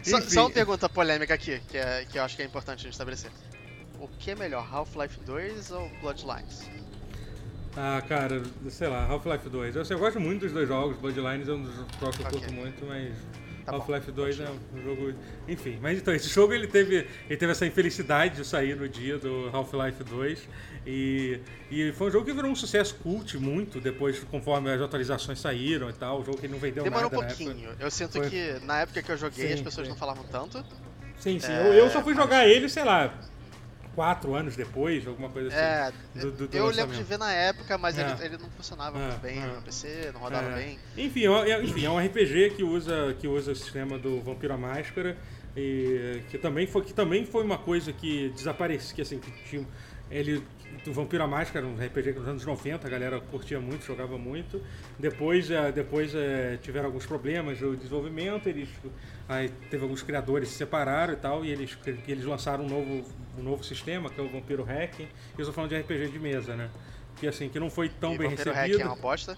só, só uma pergunta polêmica aqui, que, é, que eu acho que é importante a gente estabelecer o que é melhor, Half-Life 2 ou Bloodlines? Ah, cara, sei lá, Half-Life 2. Eu, eu, gosto muito dos dois jogos, Bloodlines é um dos jogos que eu curto muito, mas tá Half-Life 2 é um jogo. Enfim, mas então, esse jogo ele teve, ele teve essa infelicidade de sair no dia do Half-Life 2. E, e foi um jogo que virou um sucesso cult muito depois, conforme as atualizações saíram e tal. O jogo que não vendeu Demorou nada. Demorou um pouquinho. Eu sinto foi... que na época que eu joguei sim, as pessoas sim. não falavam tanto. Sim, sim. É... Eu, eu, só fui jogar ele, sei lá, quatro anos depois, alguma coisa assim. É, do, do, do eu lembro de ver na época, mas é. ele, ele, não funcionava é, muito bem é. no PC, não rodava é. bem. Enfim, é, enfim, é um RPG que usa, que usa o sistema do Vampiro à Máscara. E que também foi, que também foi uma coisa que desapareceu, que assim, que tinha, ele do Vampiro à Máscara, um RPG nos anos 90, a galera curtia muito, jogava muito. Depois, é, depois é, tiveram alguns problemas no desenvolvimento, eles aí teve alguns criadores se separaram e tal, e eles, eles lançaram um novo, um novo sistema, que é o Vampiro Hacking. E eu estou falando de RPG de mesa, né? Que assim, que não foi tão e bem Vampiro recebido. Hacking é uma bosta?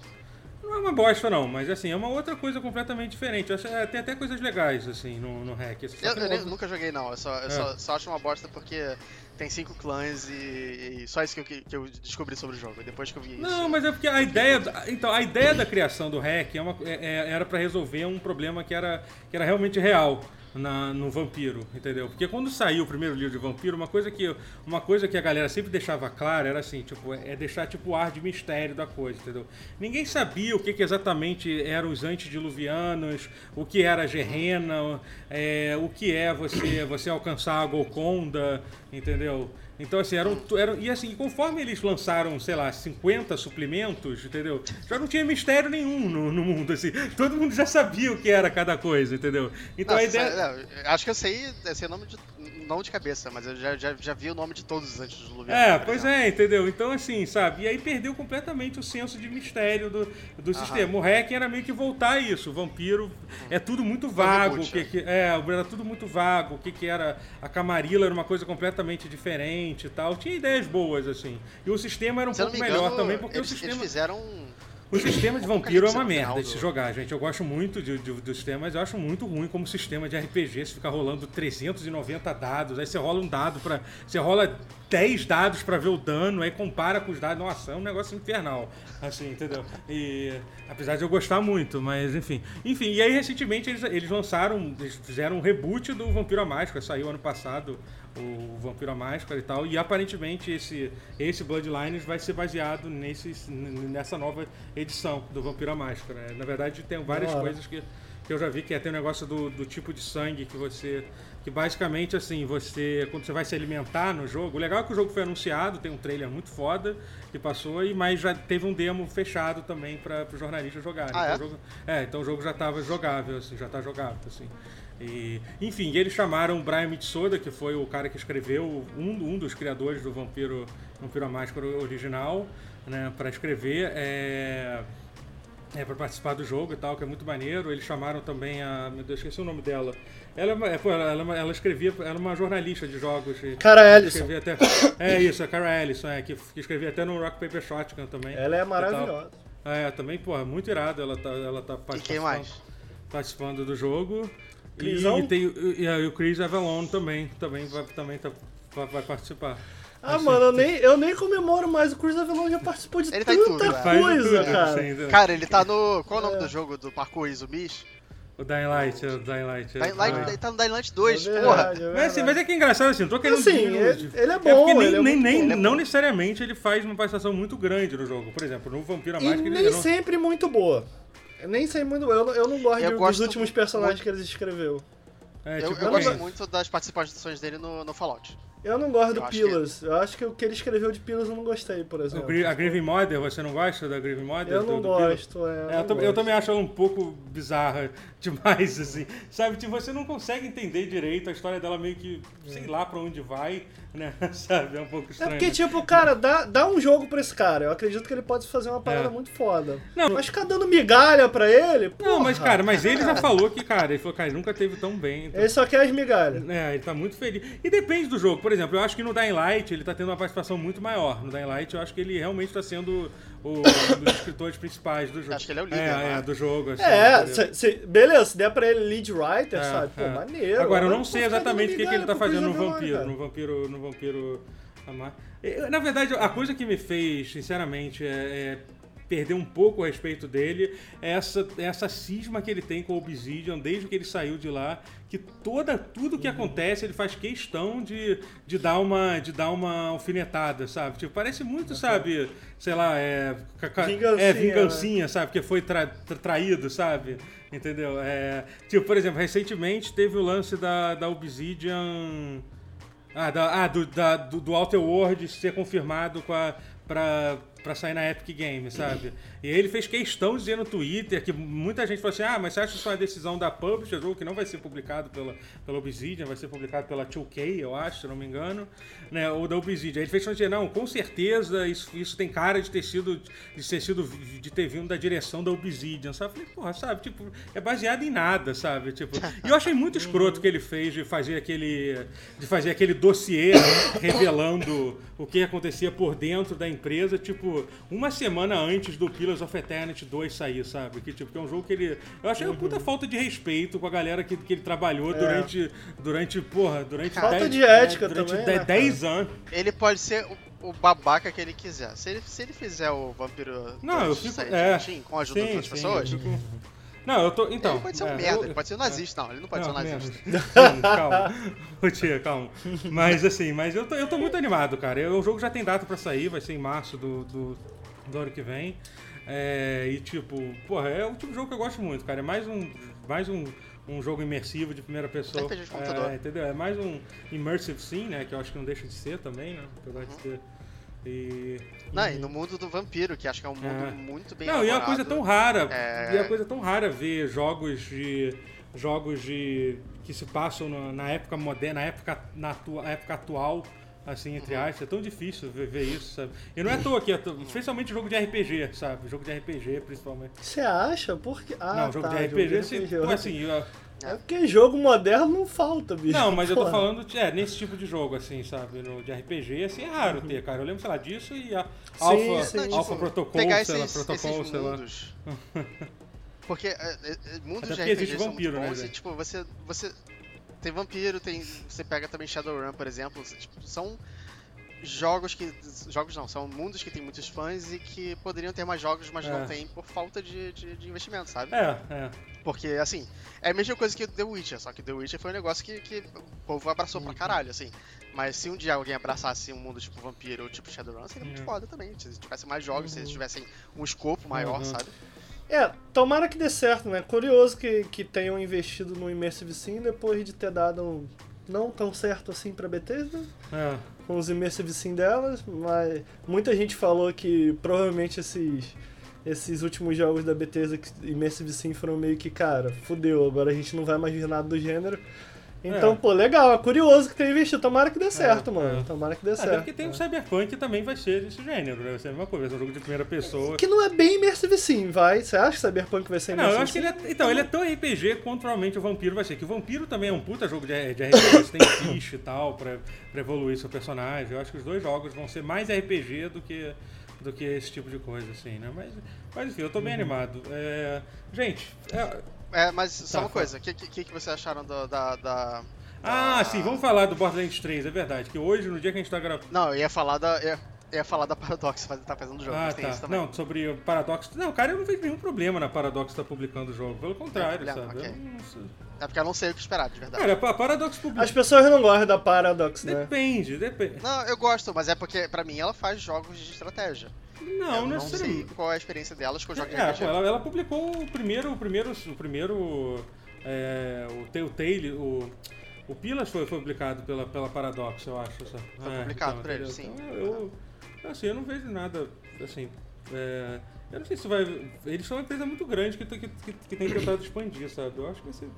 Não é uma bosta, não, mas assim, é uma outra coisa completamente diferente. Acho, é, tem até coisas legais, assim, no, no hack. Eu, eu nem, nunca joguei, não. Eu, só, eu é. só, só, acho uma bosta porque tem cinco clãs e, e só isso que eu, que eu, descobri sobre o jogo. Depois que eu vi isso. Não, mas é porque a ideia. Então, a ideia da criação do hack é uma, é, é era para resolver um problema que era, que era realmente real na, no Vampiro, entendeu? Porque quando saiu o primeiro livro de Vampiro, uma coisa que, uma coisa que a galera sempre deixava clara era assim, tipo, é deixar tipo o ar de mistério da coisa, entendeu? Ninguém sabia o que, que exatamente eram os antediluvianos, o que era a Gerena, é, o que é você, você alcançar a Golconda, entendeu? Então, assim, eram, eram. E assim, conforme eles lançaram, sei lá, 50 suplementos, entendeu? Já não tinha mistério nenhum no, no mundo, assim. Todo mundo já sabia o que era cada coisa, entendeu? Então não, a ideia. Sabe, acho que eu sei, sei o nome de. Não de cabeça, mas eu já, já, já vi o nome de todos os antes do Luviano. É, pois exemplo. é, entendeu? Então, assim, sabe? E aí perdeu completamente o senso de mistério do, do sistema. O hack era meio que voltar a isso. O vampiro hum. é tudo muito vago. que, que, é, era tudo muito vago. O que, que era. A Camarilla era uma coisa completamente diferente e tal. Tinha ideias boas, assim. E o sistema era um pouco engano, melhor também, porque eles, o sistema. Eles fizeram. O sistema de vampiro é uma merda de se jogar, gente. Eu gosto muito de, de, do sistema, mas eu acho muito ruim como sistema de RPG. Você fica rolando 390 dados, aí você rola um dado para Você rola 10 dados para ver o dano, aí compara com os dados. Nossa, é um negócio infernal. Assim, entendeu? E. Apesar de eu gostar muito, mas enfim. Enfim, e aí recentemente eles, eles lançaram. Eles fizeram um reboot do Vampiro à Máscara, saiu ano passado o Vampiro à Máscara e tal. E aparentemente esse, esse Bloodlines vai ser baseado nesse, nessa nova edição do Vampiro à Máscara. Na verdade, tem várias coisas que, que eu já vi, que é ter um negócio do, do tipo de sangue que você. Que basicamente assim, você. Quando você vai se alimentar no jogo. O legal é que o jogo foi anunciado, tem um trailer muito foda que passou, e mas já teve um demo fechado também para os jornalistas jogarem. Ah, então, é? Jogo, é, então o jogo já estava jogável, assim, já está jogável, assim. E, enfim, eles chamaram o Brian Mitsoda, que foi o cara que escreveu, um, um dos criadores do Vampiro, Vampiro à Máscara original, né, para escrever, é, é, para participar do jogo e tal, que é muito maneiro. Eles chamaram também a. Meu Deus, esqueci o nome dela. Ela, é, ela, ela, ela escrevia, ela é uma jornalista de jogos. Cara Ellison. Até, é isso, a Cara Ellison, é, que, que escrevia até no Rock Paper Shotgun também. Ela é maravilhosa. É, também, pô, muito irado. Ela tá, ela tá participando, e quem mais? participando do jogo. E, tem, e, e, o Chris Avalon também, também, vai, também tá, vai, vai participar. Ah, Acho mano, eu nem, eu nem comemoro mais. O Chris Avalon já participou de ele tá tanta tudo, coisa, cara. Cara, ele tá no. Qual é o nome é. do jogo do Parkour Izumis? O Dying Light, o Dying Light. Dying Light ele tá no Dying Light 2, é verdade, porra. É mas, assim, mas é que é engraçado assim, não tô querendo. Assim, ele, ele, é bom, é nem, ele é nem, nem não necessariamente ele faz uma participação muito grande no jogo. Por exemplo, no Vampiro à Máscara. E nem não... sempre muito boa. Eu nem sei muito. Eu, eu não gosto eu dos últimos personagens muito... que ele escreveu. É, eu, tipo, eu gosto muito das participações dele no, no Fallout. Eu não gosto eu do Pillars. Que... Eu acho que o que ele escreveu de Pillars eu não gostei, por exemplo. a Grieving Mother, você não gosta da Grieving Mother? Eu não do, gosto, do é. é eu, gosto. eu, também acho ela um pouco bizarra. (laughs) demais, assim. Sabe, tipo, você não consegue entender direito a história dela meio que, sei lá pra onde vai, né? (laughs) Sabe, é um pouco É estranho. porque, tipo, cara, dá, dá um jogo pra esse cara. Eu acredito que ele pode fazer uma parada É. muito foda. Não. mas ficar dando migalha pra ele. Não, mas, porra, cara, mas ele já (laughs) falou que, cara, ele falou, cara, ele nunca teve tão bem. então- Ele só quer as migalhas. É, ele tá muito feliz. E depende do jogo. Por exemplo, eu acho que no Dying Light ele tá tendo uma participação muito maior. No Dying Light eu acho que ele realmente tá sendo o, um dos escritores principais do jogo. Acho que ele é o líder, É, né? é, do jogo. Assim, É, se- se- beleza, se der pra ele lead writer, É, sabe? Pô, é. maneiro. Agora, eu não sei exatamente o que, que ele tá fazendo no vampiro. No vampiro. No vampiro. Amar. Na verdade, a coisa que me fez, sinceramente, é, é perder um pouco o respeito dele é essa, é essa cisma que ele tem com o Obsidian desde que ele saiu de lá. Que toda, tudo que Uhum. acontece ele faz questão de, de, dar uma, de dar uma alfinetada, sabe? Tipo, parece muito, sabe? Sei lá, é. Vingancinha, É vingancinha, sabe? Que foi tra- tra- traído, sabe? Entendeu? É, tipo, por exemplo, recentemente teve o lance da, da Obsidian. Ah, da, ah do, da, do, do Outer Worlds ser confirmado com a, pra, pra sair na Epic Games, sabe? E ele fez questão de dizer no Twitter que muita gente falou assim: ah, mas você acha que isso é uma decisão da Publisher, jogo que não vai ser publicado pela, pela Obsidian, vai ser publicado pela 2K, eu acho, se não me engano, né? Ou da Obsidian. Ele fez questão de dizer: não, com certeza isso, isso tem cara de ter sido, de ter sido, de ter vindo da direção da Obsidian, sabe? Eu falei, porra, sabe? Tipo, é baseado em nada, sabe? Tipo, (laughs) e eu achei muito escroto que ele fez de fazer aquele, de fazer aquele dossiê revelando o que acontecia por dentro da empresa, tipo, uma semana antes do Pillars of Eternity 2 sair, sabe? Que, tipo, que é um jogo que ele... Eu achei uma puta falta de respeito com a galera que, que ele trabalhou durante, durante, porra, durante... Falta 10 de ética durante também, 10, né, 10 anos. Ele pode ser o, babaca que ele quiser. Se ele, se ele fizer o vampiro Não, eu fico... sair É, com a ajuda sim, de outras sim, pessoas, eu fico- Não, eu tô... Então... ele pode ser um é, merda, eu- ele pode ser um nazista. Não, ele não pode ser um nazista. (laughs) Sim, calma. Ô tia, calma. Mas assim, mas eu tô, eu tô muito animado, cara. Eu- O jogo já tem data pra sair, vai ser em março do, do, do ano que vem. É, e tipo, porra, é o tipo de jogo que eu gosto muito, cara. É mais um. Mais um. Um jogo imersivo de primeira pessoa. RPG de computador. É, entendeu? É mais um immersive sim, né? Que eu acho que não deixa de ser também, né? Apesar de ser. E. Não, e no mundo do vampiro, que acho que é um mundo É. muito bem Não, e é uma coisa elaborado. tão rara. É. E é uma coisa tão rara ver jogos de. jogos de. que se passam na, na época moderna, na época, na atua- época atual, assim, entre Uhum. aspas. É tão difícil ver, ver isso, sabe? E não é à toa que, é to- especialmente jogo de RPG, sabe? Jogo de RPG, principalmente. Você acha? Porque. Ah, não, jogo tá, de RPG, assim, RPG, pô, assim, eu- É porque jogo moderno não falta, bicho. Não, mas eu tô falando, é, nesse tipo de jogo, assim, sabe? No, de RPG, assim, é raro ter, cara. Eu lembro, sei lá, disso e a Sim, Alpha, sim. Alpha Tipo, Protocol, pegar sei lá, esses, Protocol, esses sei lá. mundos. (laughs) Porque é, é, é, mundos Até de porque RPG são vampiro, muito né, bons Zé? e, tipo, você, você tem vampiro, tem, você pega também Shadowrun, por exemplo, tipo, são jogos que, jogos não, são mundos que tem muitos fãs e que poderiam ter mais jogos, mas É. não tem por falta de, de, de investimento, sabe? É, é. Porque, assim, é a mesma coisa que The Witcher, só que The Witcher foi um negócio que, que o povo abraçou Uhum. pra caralho, assim. Mas se um dia alguém abraçasse um mundo tipo vampiro ou tipo Shadowrun, seria muito Uhum. foda também. Se tivesse mais jogos, se eles tivessem um escopo maior, Uhum. sabe? É, tomara que dê certo, né? Curioso que, que tenham investido no Immersive Sim depois de ter dado um não tão certo assim pra Bethesda, é. Com os Immersive Sim delas, mas muita gente falou que provavelmente esses, esses últimos jogos da Bethesda que Immersive Sim foram meio que, cara, fudeu, agora a gente não vai mais ver nada do gênero. Então, É. pô, legal, é curioso que tenha investido. Tomara que dê certo, é. mano. Tomara que dê Até certo. porque tem um Cyberpunk que também vai ser desse gênero, né? Vai ser a mesma coisa, um jogo de primeira pessoa. Que não é bem Immersive Sim, vai? Você acha que Cyberpunk vai ser Não, Immersive eu acho que Sim? ele é. Então, ele é tão RPG quanto provavelmente o Vampiro vai ser. Que o Vampiro também é um puta jogo de, de RPG, você tem ficha e tal, pra, pra evoluir seu personagem. Eu acho que os dois jogos vão ser mais RPG do que, do que esse tipo de coisa, assim, né? Mas, mas enfim, eu tô bem Uhum. animado. É, gente, é- É, mas só Tá, uma fala. coisa, o que, que, que vocês acharam do- da, da. Ah, da- sim, vamos falar do Borderlands 3, é verdade. Que hoje, no dia que a gente tá gravando. Não, eu ia falar da. Ia, ia falar da Paradox, (laughs) faz- tá fazendo o jogo, Ah, mas tem tá. isso também. Não, sobre o Paradox. Não, cara, eu não vejo nenhum problema na Paradox estar publicando o jogo. Pelo contrário, problema, sabe? ok. Eu não sei. É porque eu não sei o que esperar, de verdade. Cara, a Paradox publica. As pessoas não gostam da Paradox, né? Depende, depende. Não, eu gosto, mas é porque pra mim ela faz jogos de estratégia. Não, eu não necessariamente. sei qual é a experiência delas com jogos de É, RPG. pô, ela, ela publicou o primeiro, o primeiro, o primeiro, é, o Telltale, o, o Pilas foi, foi publicado pela, pela Paradox, eu acho. Foi publicado por eles, sim. Então, eu, assim, eu não vejo nada, assim, é, Eu não sei se vai. Eles são uma empresa muito grande que, que, que, que tem tentado expandir, sabe? Eu acho que vai ser.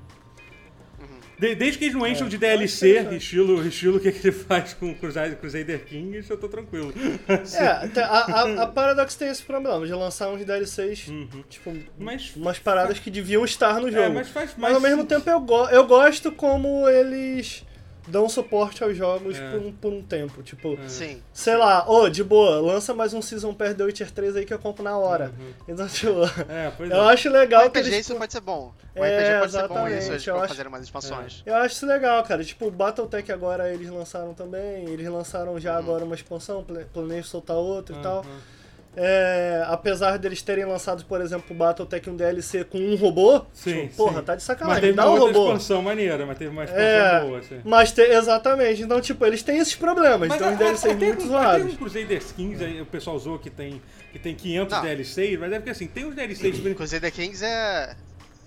De- desde que eles não encham É, de DLC, sabe? estilo, estilo que ele faz com o Crusader, Crusader Kings, eu tô tranquilo. (laughs) É, a, a, a Paradox tem esse problema de lançar uns DLCs, Uhum. tipo, Mas. umas paradas que deviam estar no É, jogo. mas faz Mas ao mesmo tempo eu, go eu gosto como eles dão suporte aos jogos É. por, um, por um tempo. Tipo, É. Sim. sei lá, ô, de boa, lança mais um Season Pass The Witcher 3 aí que eu compro na hora. Uhum. Então, tipo, (laughs) É, pois é. eu acho O legal que RPG eles. isso pode ser bom. O É, RPG pode ser bom exatamente, isso, eles eu acho- fazer umas expansões. Eu acho isso legal, cara. Tipo, o Battletech agora eles lançaram também. Eles lançaram já Uhum. agora uma expansão, pla- planejam soltar outra e tal. Uhum. É, apesar deles terem lançado, por exemplo, o Battletech um DLC com um robô, Sim, tipo, porra, sim. tá de Mas sacanagem, teve dá uma um outra robô. expansão maneira, mas teve uma expansão É, boa, assim. mas te- exatamente, então tipo, eles têm esses problemas, Mas então a- os DLCs até muito zoados. Até um Crusader Kings, aí o pessoal usou que tem, que tem 500 Não. DLCs, mas é porque assim, tem os DLCs... brin- Crusader Kings é.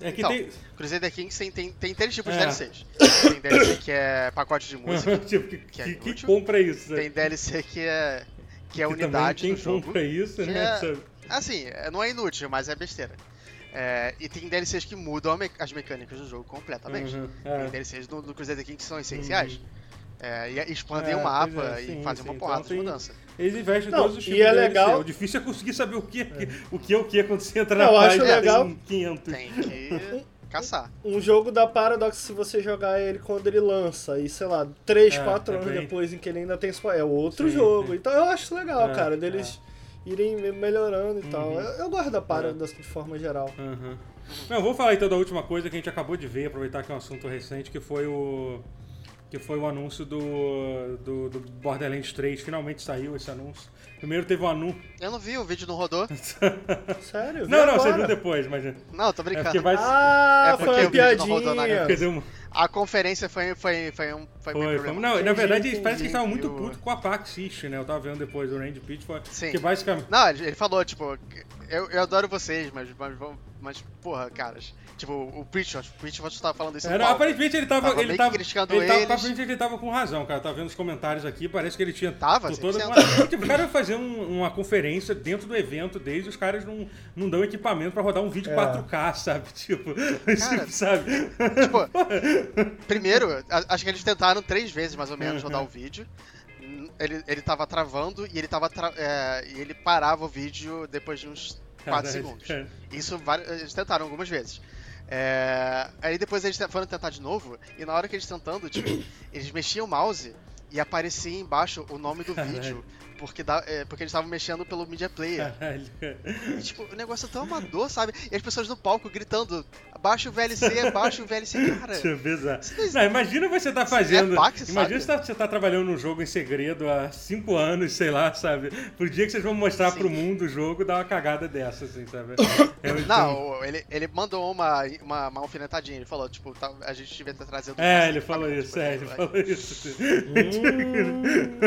É que Então, tem... Crusader Kings tem, tem, tem três tipos É. de DLCs. Tem DLC que é pacote de (laughs) música, tipo, que, que é que, compra isso? né? tem DLC que é. Que é também unidade quem do jogo. compra isso, que né? é-? Assim, é- não é inútil, mas é besteira. É, e tem DLCs que mudam a me- as mecânicas do jogo completamente. Uhum, Tem é. DLCs do, do Crusader King que são essenciais. É, e expandem É, o mapa é, e sim, fazem sim. uma Então porrada de tem- mudança. Eles investem Não, todos os e tipos é de DLC. legal- O difícil é conseguir saber o que, o que é o que quando você entra na Não, eu acho página legal- tem 500. Tem que caçar. Um jogo da Paradox, se você jogar ele quando ele lança, e sei lá, 3, É, 4 é anos bem- depois em que ele ainda tem é outro Sim, jogo. Então eu acho legal, É, cara, deles irem me- melhorando e tal. Uhum. Eu, eu gosto da Paradox de forma geral. Uhum. Não, vamos falar então da última coisa que a gente acabou de ver, aproveitar que é um assunto recente, que foi o que foi o anúncio do, do, do Borderlands 3. Finalmente saiu esse anúncio. Primeiro teve um anúncio. Eu não vi, o vídeo não rodou. (laughs) Sério? Não, não, você agora. viu depois, mas. É Não, tô brincando. porque vai. Ah, É porque foi uma o vídeo não rodou na piadinha. dizer, um- A conferência foi, foi, foi um. Foi, Foi, foi. Não, na verdade, entendi. parece que eles estavam muito o- putos com a PAX né? Eu tava vendo depois o Randy Pitch, foi, Sim. que basicamente. Não, ele falou, tipo, eu, eu adoro vocês, mas, mas, vamos- mas, porra, caras. Tipo, o Preachot, o Preachot tava falando isso Era, aparentemente ele tava. Tava ele tava, criticando ele tava, eles. aparentemente ele tava com razão, cara. Tava vendo os comentários aqui, parece que ele tinha. Tava, toda 100%. tipo, o cara fazer um- uma conferência dentro do evento desde os caras não, não dão equipamento pra rodar um vídeo É. 4K, (laughs) (laughs) sabe? Tipo, tipo, sabe? Tipo, primeiro, acho que eles tentaram três vezes mais ou menos rodar o vídeo. Ele, ele tava travando e ele tava tra- é, e ele parava o vídeo depois de uns 4 Caralho, segundos. cara. Isso eles tentaram algumas vezes. É, aí depois eles foram tentar de novo, e na hora que eles tentando, tipo, (coughs) eles mexiam o mouse e aparecia embaixo o nome do Caralho. vídeo. Porque, dá, é, porque eles estavam mexendo pelo Media Player. Caralho. E, tipo, o negócio é tão amador, sabe? E as pessoas no palco gritando: baixa o VLC, baixa o VLC, cara. Deixa eu ver, Isso não existe. Não, imagina você tá fazendo. é Pax, imagina sabe? você tá, você tá trabalhando num jogo em segredo há 5 anos, sei lá, sabe? Pro dia que vocês vão mostrar Sim. pro mundo o jogo, dá uma cagada dessa, assim, sabe? (coughs) É, Não, ele, ele mandou uma, uma, uma alfinetadinha. Ele falou: tipo, tá- a gente devia ter trazido. É, mais ele falou isso, é, ele falou isso. Hum,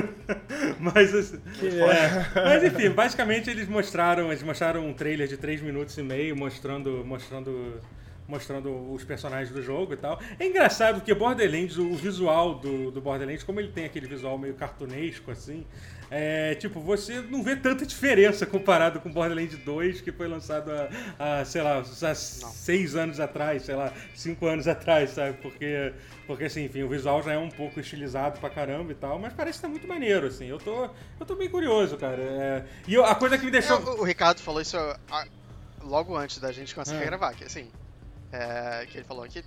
(laughs) Mas assim. que É, mas enfim, basicamente eles mostraram, eles mostraram um trailer de 3 minutos e meio mostrando, mostrando, mostrando os personagens do jogo e tal. É engraçado porque Borderlands, o visual do, do Borderlands, como ele tem aquele visual meio cartunesco assim, é, tipo, você não vê tanta diferença comparado com Borderlands 2, que foi lançado há, sei lá, há 6 anos atrás, sei lá, 5 anos atrás, sabe? Porque, porque assim, enfim, o visual já é um pouco estilizado pra caramba e tal, mas parece que tá muito maneiro, assim. Eu tô, eu tô bem curioso, cara. É, e eu- a coisa que me É, deixou. o, o Ricardo falou isso ah, logo antes da gente começar É. a gravar, que assim. É, que ele falou que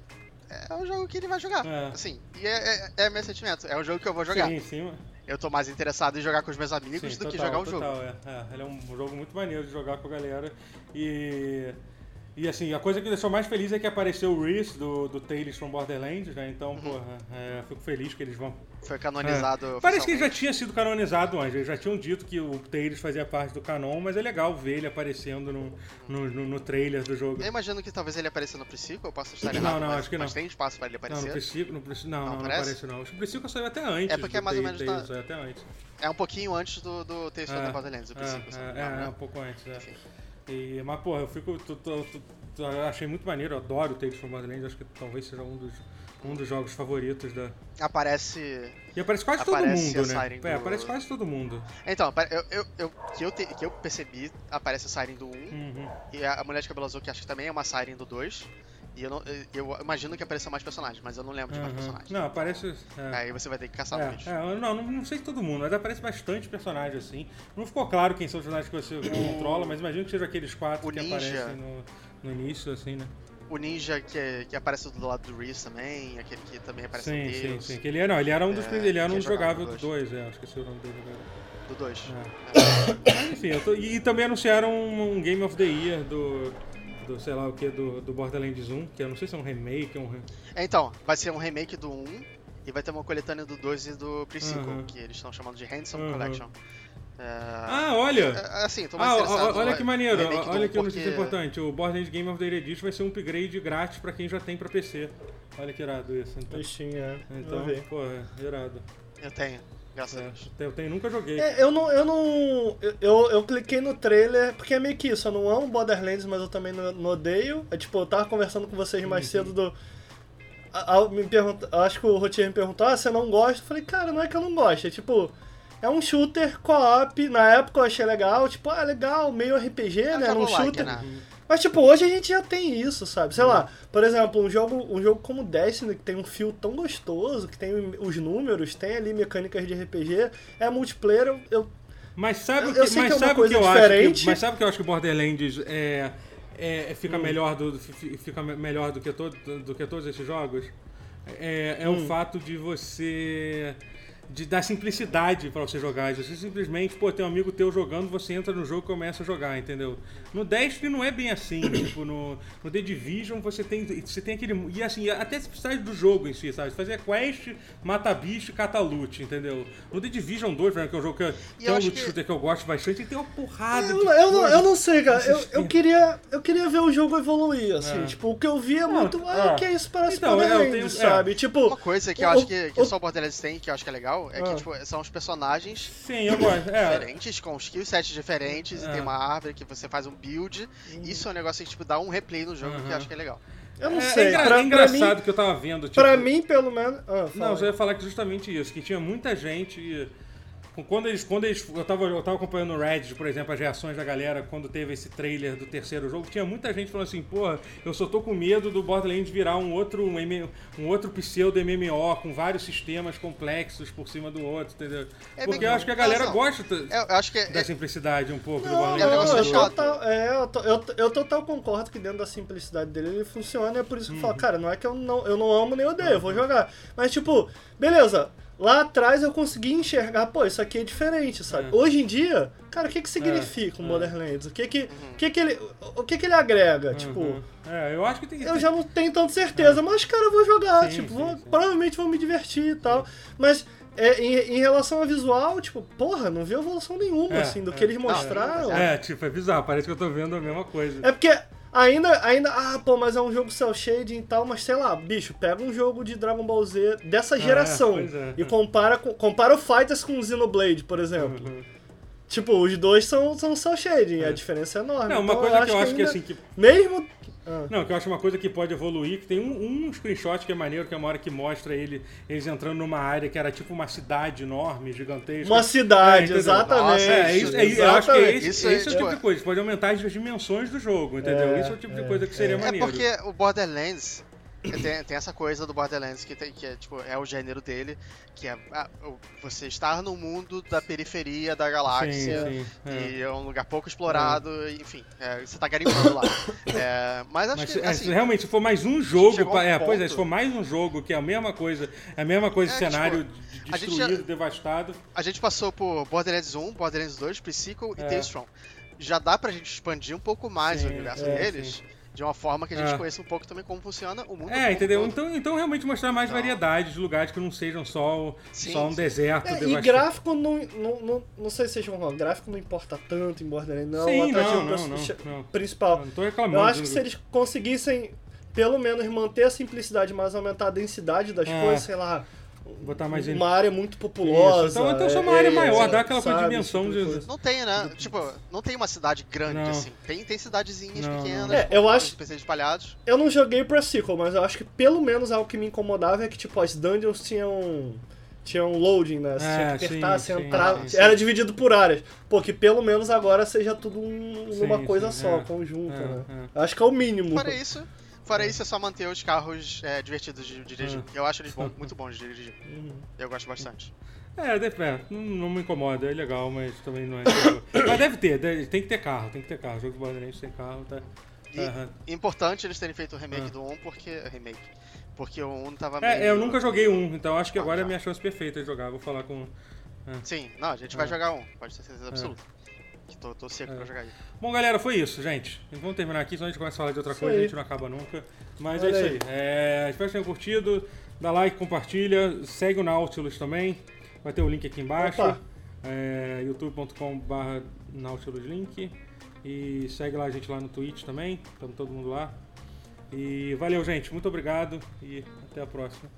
é um jogo que ele vai jogar. É. Assim, e é, é, é meu sentimento. É um jogo que eu vou jogar. Sim, sim. Eu tô mais interessado em jogar com os meus amigos sim, do que total, jogar o jogo. É, é. ele é um jogo muito maneiro de jogar com a galera. E. E assim, a coisa que me deixou mais feliz é que apareceu o Reese do, do Tales from Borderlands, né? Então, Uhum. porra, é, fico feliz que eles vão. Foi canonizado. É. Parece que ele já tinha sido canonizado antes, eles já tinham dito que o Tales fazia parte do canon, mas é legal ver ele aparecendo no, no, no- no trailer do jogo. Eu imagino que talvez ele apareça no Pre-Sequel, eu posso estar Não, errado, não, mas, acho que mas não. tem espaço para ele Não, no aparecer. Priscila, no não, Não não, não aparece? aparece não. Acho que o Priscila saiu até antes. É porque é mais ou menos saiu até antes. É um pouquinho antes do, do texto É, da Borderlands, o não É, engano, é, é, né? um pouco antes, é. Enfim. E, mas, porra, eu fico. tô- tô- tô- achei muito maneiro, eu adoro o Tales from Borderlands, acho que talvez seja um dos, um dos jogos favoritos da. Aparece. E aparece quase Aparece todo mundo, né? É, do- aparece quase todo mundo. Então, eu, eu, eu- que, eu te- que eu percebi, aparece a Siren do 1 Uhum. e a, Mulher de Cabelo Azul, que acho que também é uma Siren do 2. E eu, não, eu imagino que apareça mais personagens, mas eu não lembro de mais Uhum. personagens. Não, aparece. É. Aí você vai ter que caçar É, bicho. é, não, não, não sei se todo mundo, mas aparece bastante personagem assim. Não ficou claro quem são os personagens que você controla, mas imagino que sejam aqueles quatro O que ninja. aparecem no, no início, assim, né? O ninja que, que aparece do lado do Reese também, aquele que também aparece Sim, no sim, Deus, sim. Que ele, era, não, ele era um dos É, ele era um no do 2, é, acho que esse é o nome dele agora. do 2. É. Mas, enfim, tô- e também anunciaram um, Game of the Year do, do sei lá o que, do, do Borderlands 1, que eu não sei se é um remake, é um... re- Então, vai ser um remake do 1 e vai ter uma coletânea do 2 e do pre-sequel, Uhum. que eles estão chamando de Handsome Uhum. Collection. É, Ah, olha! é, assim, tô mais Ah, olha que maneiro, olha 1 que notícia porque- importante. O Borderlands Game of the Year Edition vai ser um upgrade grátis pra quem já tem pra PC. Olha que irado isso. Então, Bichinho, é. então pô, é irado. Eu tenho, graças a É, Deus. eu tenho, nunca joguei. É, eu não. Eu não. Eu, eu, eu cliquei no trailer, porque é meio que isso, eu não amo Borderlands, mas eu também não, não odeio. É tipo, eu tava conversando com vocês mais Uhum. cedo do. a- a- me pergunta, acho que o Rotier me perguntou, ah, você não gosta? Eu falei, cara, não é que eu não gosto, é tipo. É um shooter co-op, na época eu achei legal, tipo, ah, legal, meio RPG, É né? Era um jogo like, shooter. né? Mas tipo, hoje a gente já tem isso, sabe? Sei lá, por exemplo, um jogo, um jogo como Destiny, que tem um fio tão gostoso, que tem os números, tem ali mecânicas de RPG, é multiplayer, eu, eu Mas sabe o que, eu mas que é sabe o que eu acho que, diferente. mas sabe o que eu acho que Borderlands é, é- fica Hum. melhor do fi- fica me- melhor do que todo, do que todos esses jogos? É, é o Hum. fato de você de dar simplicidade pra você jogar. Você simplesmente, pô, tem um amigo teu jogando, você entra no jogo e começa a jogar, entendeu? No Destiny não é bem assim, tipo, no, no The Division você tem, você tem aquele... E assim, até a simplicidade do jogo em si, sabe? Você fazer quest, mata bicho e cata loot, entendeu? No The Division 2, por exemplo, que é um jogo que, que é um loot que- shooter que eu gosto bastante, e tem uma porrada Eu, de eu, não, eu não sei, cara. Eu, eu, queria, eu queria ver o jogo evoluir, assim. É. Tipo, o que eu vi é Não, muito. Ah, é. que é isso parece Então, é, eu Borderlands, tenho- é. sabe? Tipo. Uma coisa que eu o- acho que, que o- só o Borderlands tem, que eu acho que é legal, é que Ah. tipo, são os personagens Sim, eu gosto. É, diferentes, com skill sets diferentes, É. e tem uma árvore que você faz um build. Isso é um negócio que tipo, dá um replay no jogo que Uhum. eu acho que é legal. Eu não é, sei. é engra- pra, é engraçado pra mim, que eu tava vendo, tipo... pra mim, pelo menos. Ah. Não, eu ia falar que justamente isso, que tinha muita gente. Quando eles. Quando eles eu, tava, eu tava acompanhando no Reddit, por exemplo, as reações da galera quando teve esse trailer do terceiro jogo, tinha muita gente falando assim, porra, eu só tô com medo do Borderlands virar um outro, um, M- um outro pseudo MMO com vários sistemas complexos por cima do outro, entendeu? É Porque bem- eu acho que a galera não, gosta Eu, eu acho que da simplicidade um pouco do Não, Borderlands. É eu chato. total, é, eu, to- eu, eu total concordo que dentro da simplicidade dele ele funciona, e é por isso que eu falo, cara, não é que eu não, eu não amo nem odeio, eu vou jogar. Mas tipo, beleza, lá atrás eu consegui enxergar, pô, isso aqui é diferente, sabe? É. Hoje em dia, cara, o que que significa o é. Borderlands? O que que, o que que ele, o que que ele agrega? Tipo, Uhum. É, eu acho que tem. eu já não tenho tanta certeza, mas, cara, eu vou jogar. Sim, tipo, sim, vou- sim. provavelmente vou me divertir e tal. Mas é, em, em relação ao visual, tipo, porra, não vi evolução nenhuma, É, assim, do é. que eles Não, mostraram. É, tipo, é bizarro, parece que eu tô vendo a mesma coisa. É porque ainda, ainda, ah, pô, mas é um jogo cel shading e tal, mas sei lá, bicho, pega um jogo de Dragon Ball Z dessa geração pois é. e compara, com- compara o Fighters com o Xenoblade, por exemplo. Uhum. Tipo, os dois são, são cel shading, a diferença é enorme. Não, uma Então, coisa que eu acho que ainda- assim, que Mesmo. Ah. Não, que eu acho uma coisa que pode evoluir, que tem um, um screenshot que é maneiro, que é uma hora que mostra ele, eles entrando numa área que era tipo uma cidade enorme, gigantesca. Uma cidade, É, exatamente. Nossa, É, isso, é, eu acho que é esse, Isso esse é, é, o tipo de coisa, pode aumentar as dimensões do jogo, entendeu? É, Isso é o tipo de é, coisa que seria é. É maneiro. porque o Borderlands tem, tem essa coisa do Borderlands que, tem, que é, tipo, é o gênero dele, que é ah, você estar no mundo da periferia da galáxia. sim, sim, é. E é um lugar pouco explorado, enfim, é, você tá garimpando lá. (coughs) É, mas acho Mas que, é, assim, realmente, se for mais um jogo, um é, pois é, ponto- se for mais um jogo que é a mesma coisa, é a mesma coisa, É, cenário tipo, a gente destruído, já- devastado. a gente passou por Borderlands 1, Borderlands 2, Pre-Sequel e É. From. Já dá pra gente expandir um pouco mais Sim, o universo é, deles, de uma forma que a gente É. conheça um pouco também como funciona o mundo É, entendeu? todo. Então, então realmente mostrar mais Então- variedade de lugares que não sejam só, Sim, só um sim. deserto É, e gráfico não, não, não, não sei se vocês vão falar, gráfico não importa tanto em Borderlands, não. Sim, o atrativo não, não, princi- não, não. principal. Eu não tô reclamando. Eu acho que se eles conseguissem, pelo menos, manter a simplicidade, mas aumentar a densidade das É. coisas, sei lá, Botar mais uma área muito populosa. Isso, então- então só uma é, área maior, é, dá aquela sabe, dimensão tipo de- coisa. Não tem, né? Tipo, não tem uma cidade grande Não. assim. Tem, tem cidadezinhas Não, pequenas, não. É, eu os acho- PCs espalhados. Eu não joguei pra sequel, mas eu acho que pelo menos algo que me incomodava é que, tipo, as dungeons tinham. Tinham loading, né? Você É, tinha que apertar, sim, você sim, entrar. sim. Era dividido por áreas. Pô, que pelo menos agora seja tudo um- Sim, coisa sim, só, é. conjunta, É, né? Acho que é o mínimo. Fora isso, fora isso é só manter os carros é, divertidos de dirigir. Ah. Eu acho eles bom- (laughs) muito bons de dirigir. Uhum. Eu gosto bastante. É, deve, é, não, não me incomoda, é legal, mas também não é. mas deve ter, deve- tem que ter carro, tem que ter carro. Jogo de Borderlands tem carro, tá? E Aham. importante eles terem feito o remake Ah. do 1 porque. Remake. Porque o 1 tava É, meio... é, eu nunca joguei um, então acho que Ah, agora é a já. minha chance perfeita de jogar. Vou falar com. Sim, não, a gente vai Ah. jogar um, pode ter certeza absoluta. Que tô, tô seco É. pra jogar aí. Bom, galera, foi isso, gente. Vamos terminar aqui, senão a gente começa a falar de outra Isso coisa, a aí. gente não acaba nunca. Mas Olha é isso aí. aí. É, espero que tenham curtido. Dá like, compartilha, segue o Nautilus também. Vai ter o link aqui embaixo. Opa. É, youtube.com.br Nautilus Link. E segue lá a gente lá no Twitch também. Estamos todo mundo lá. E valeu, gente. Muito obrigado e até a próxima.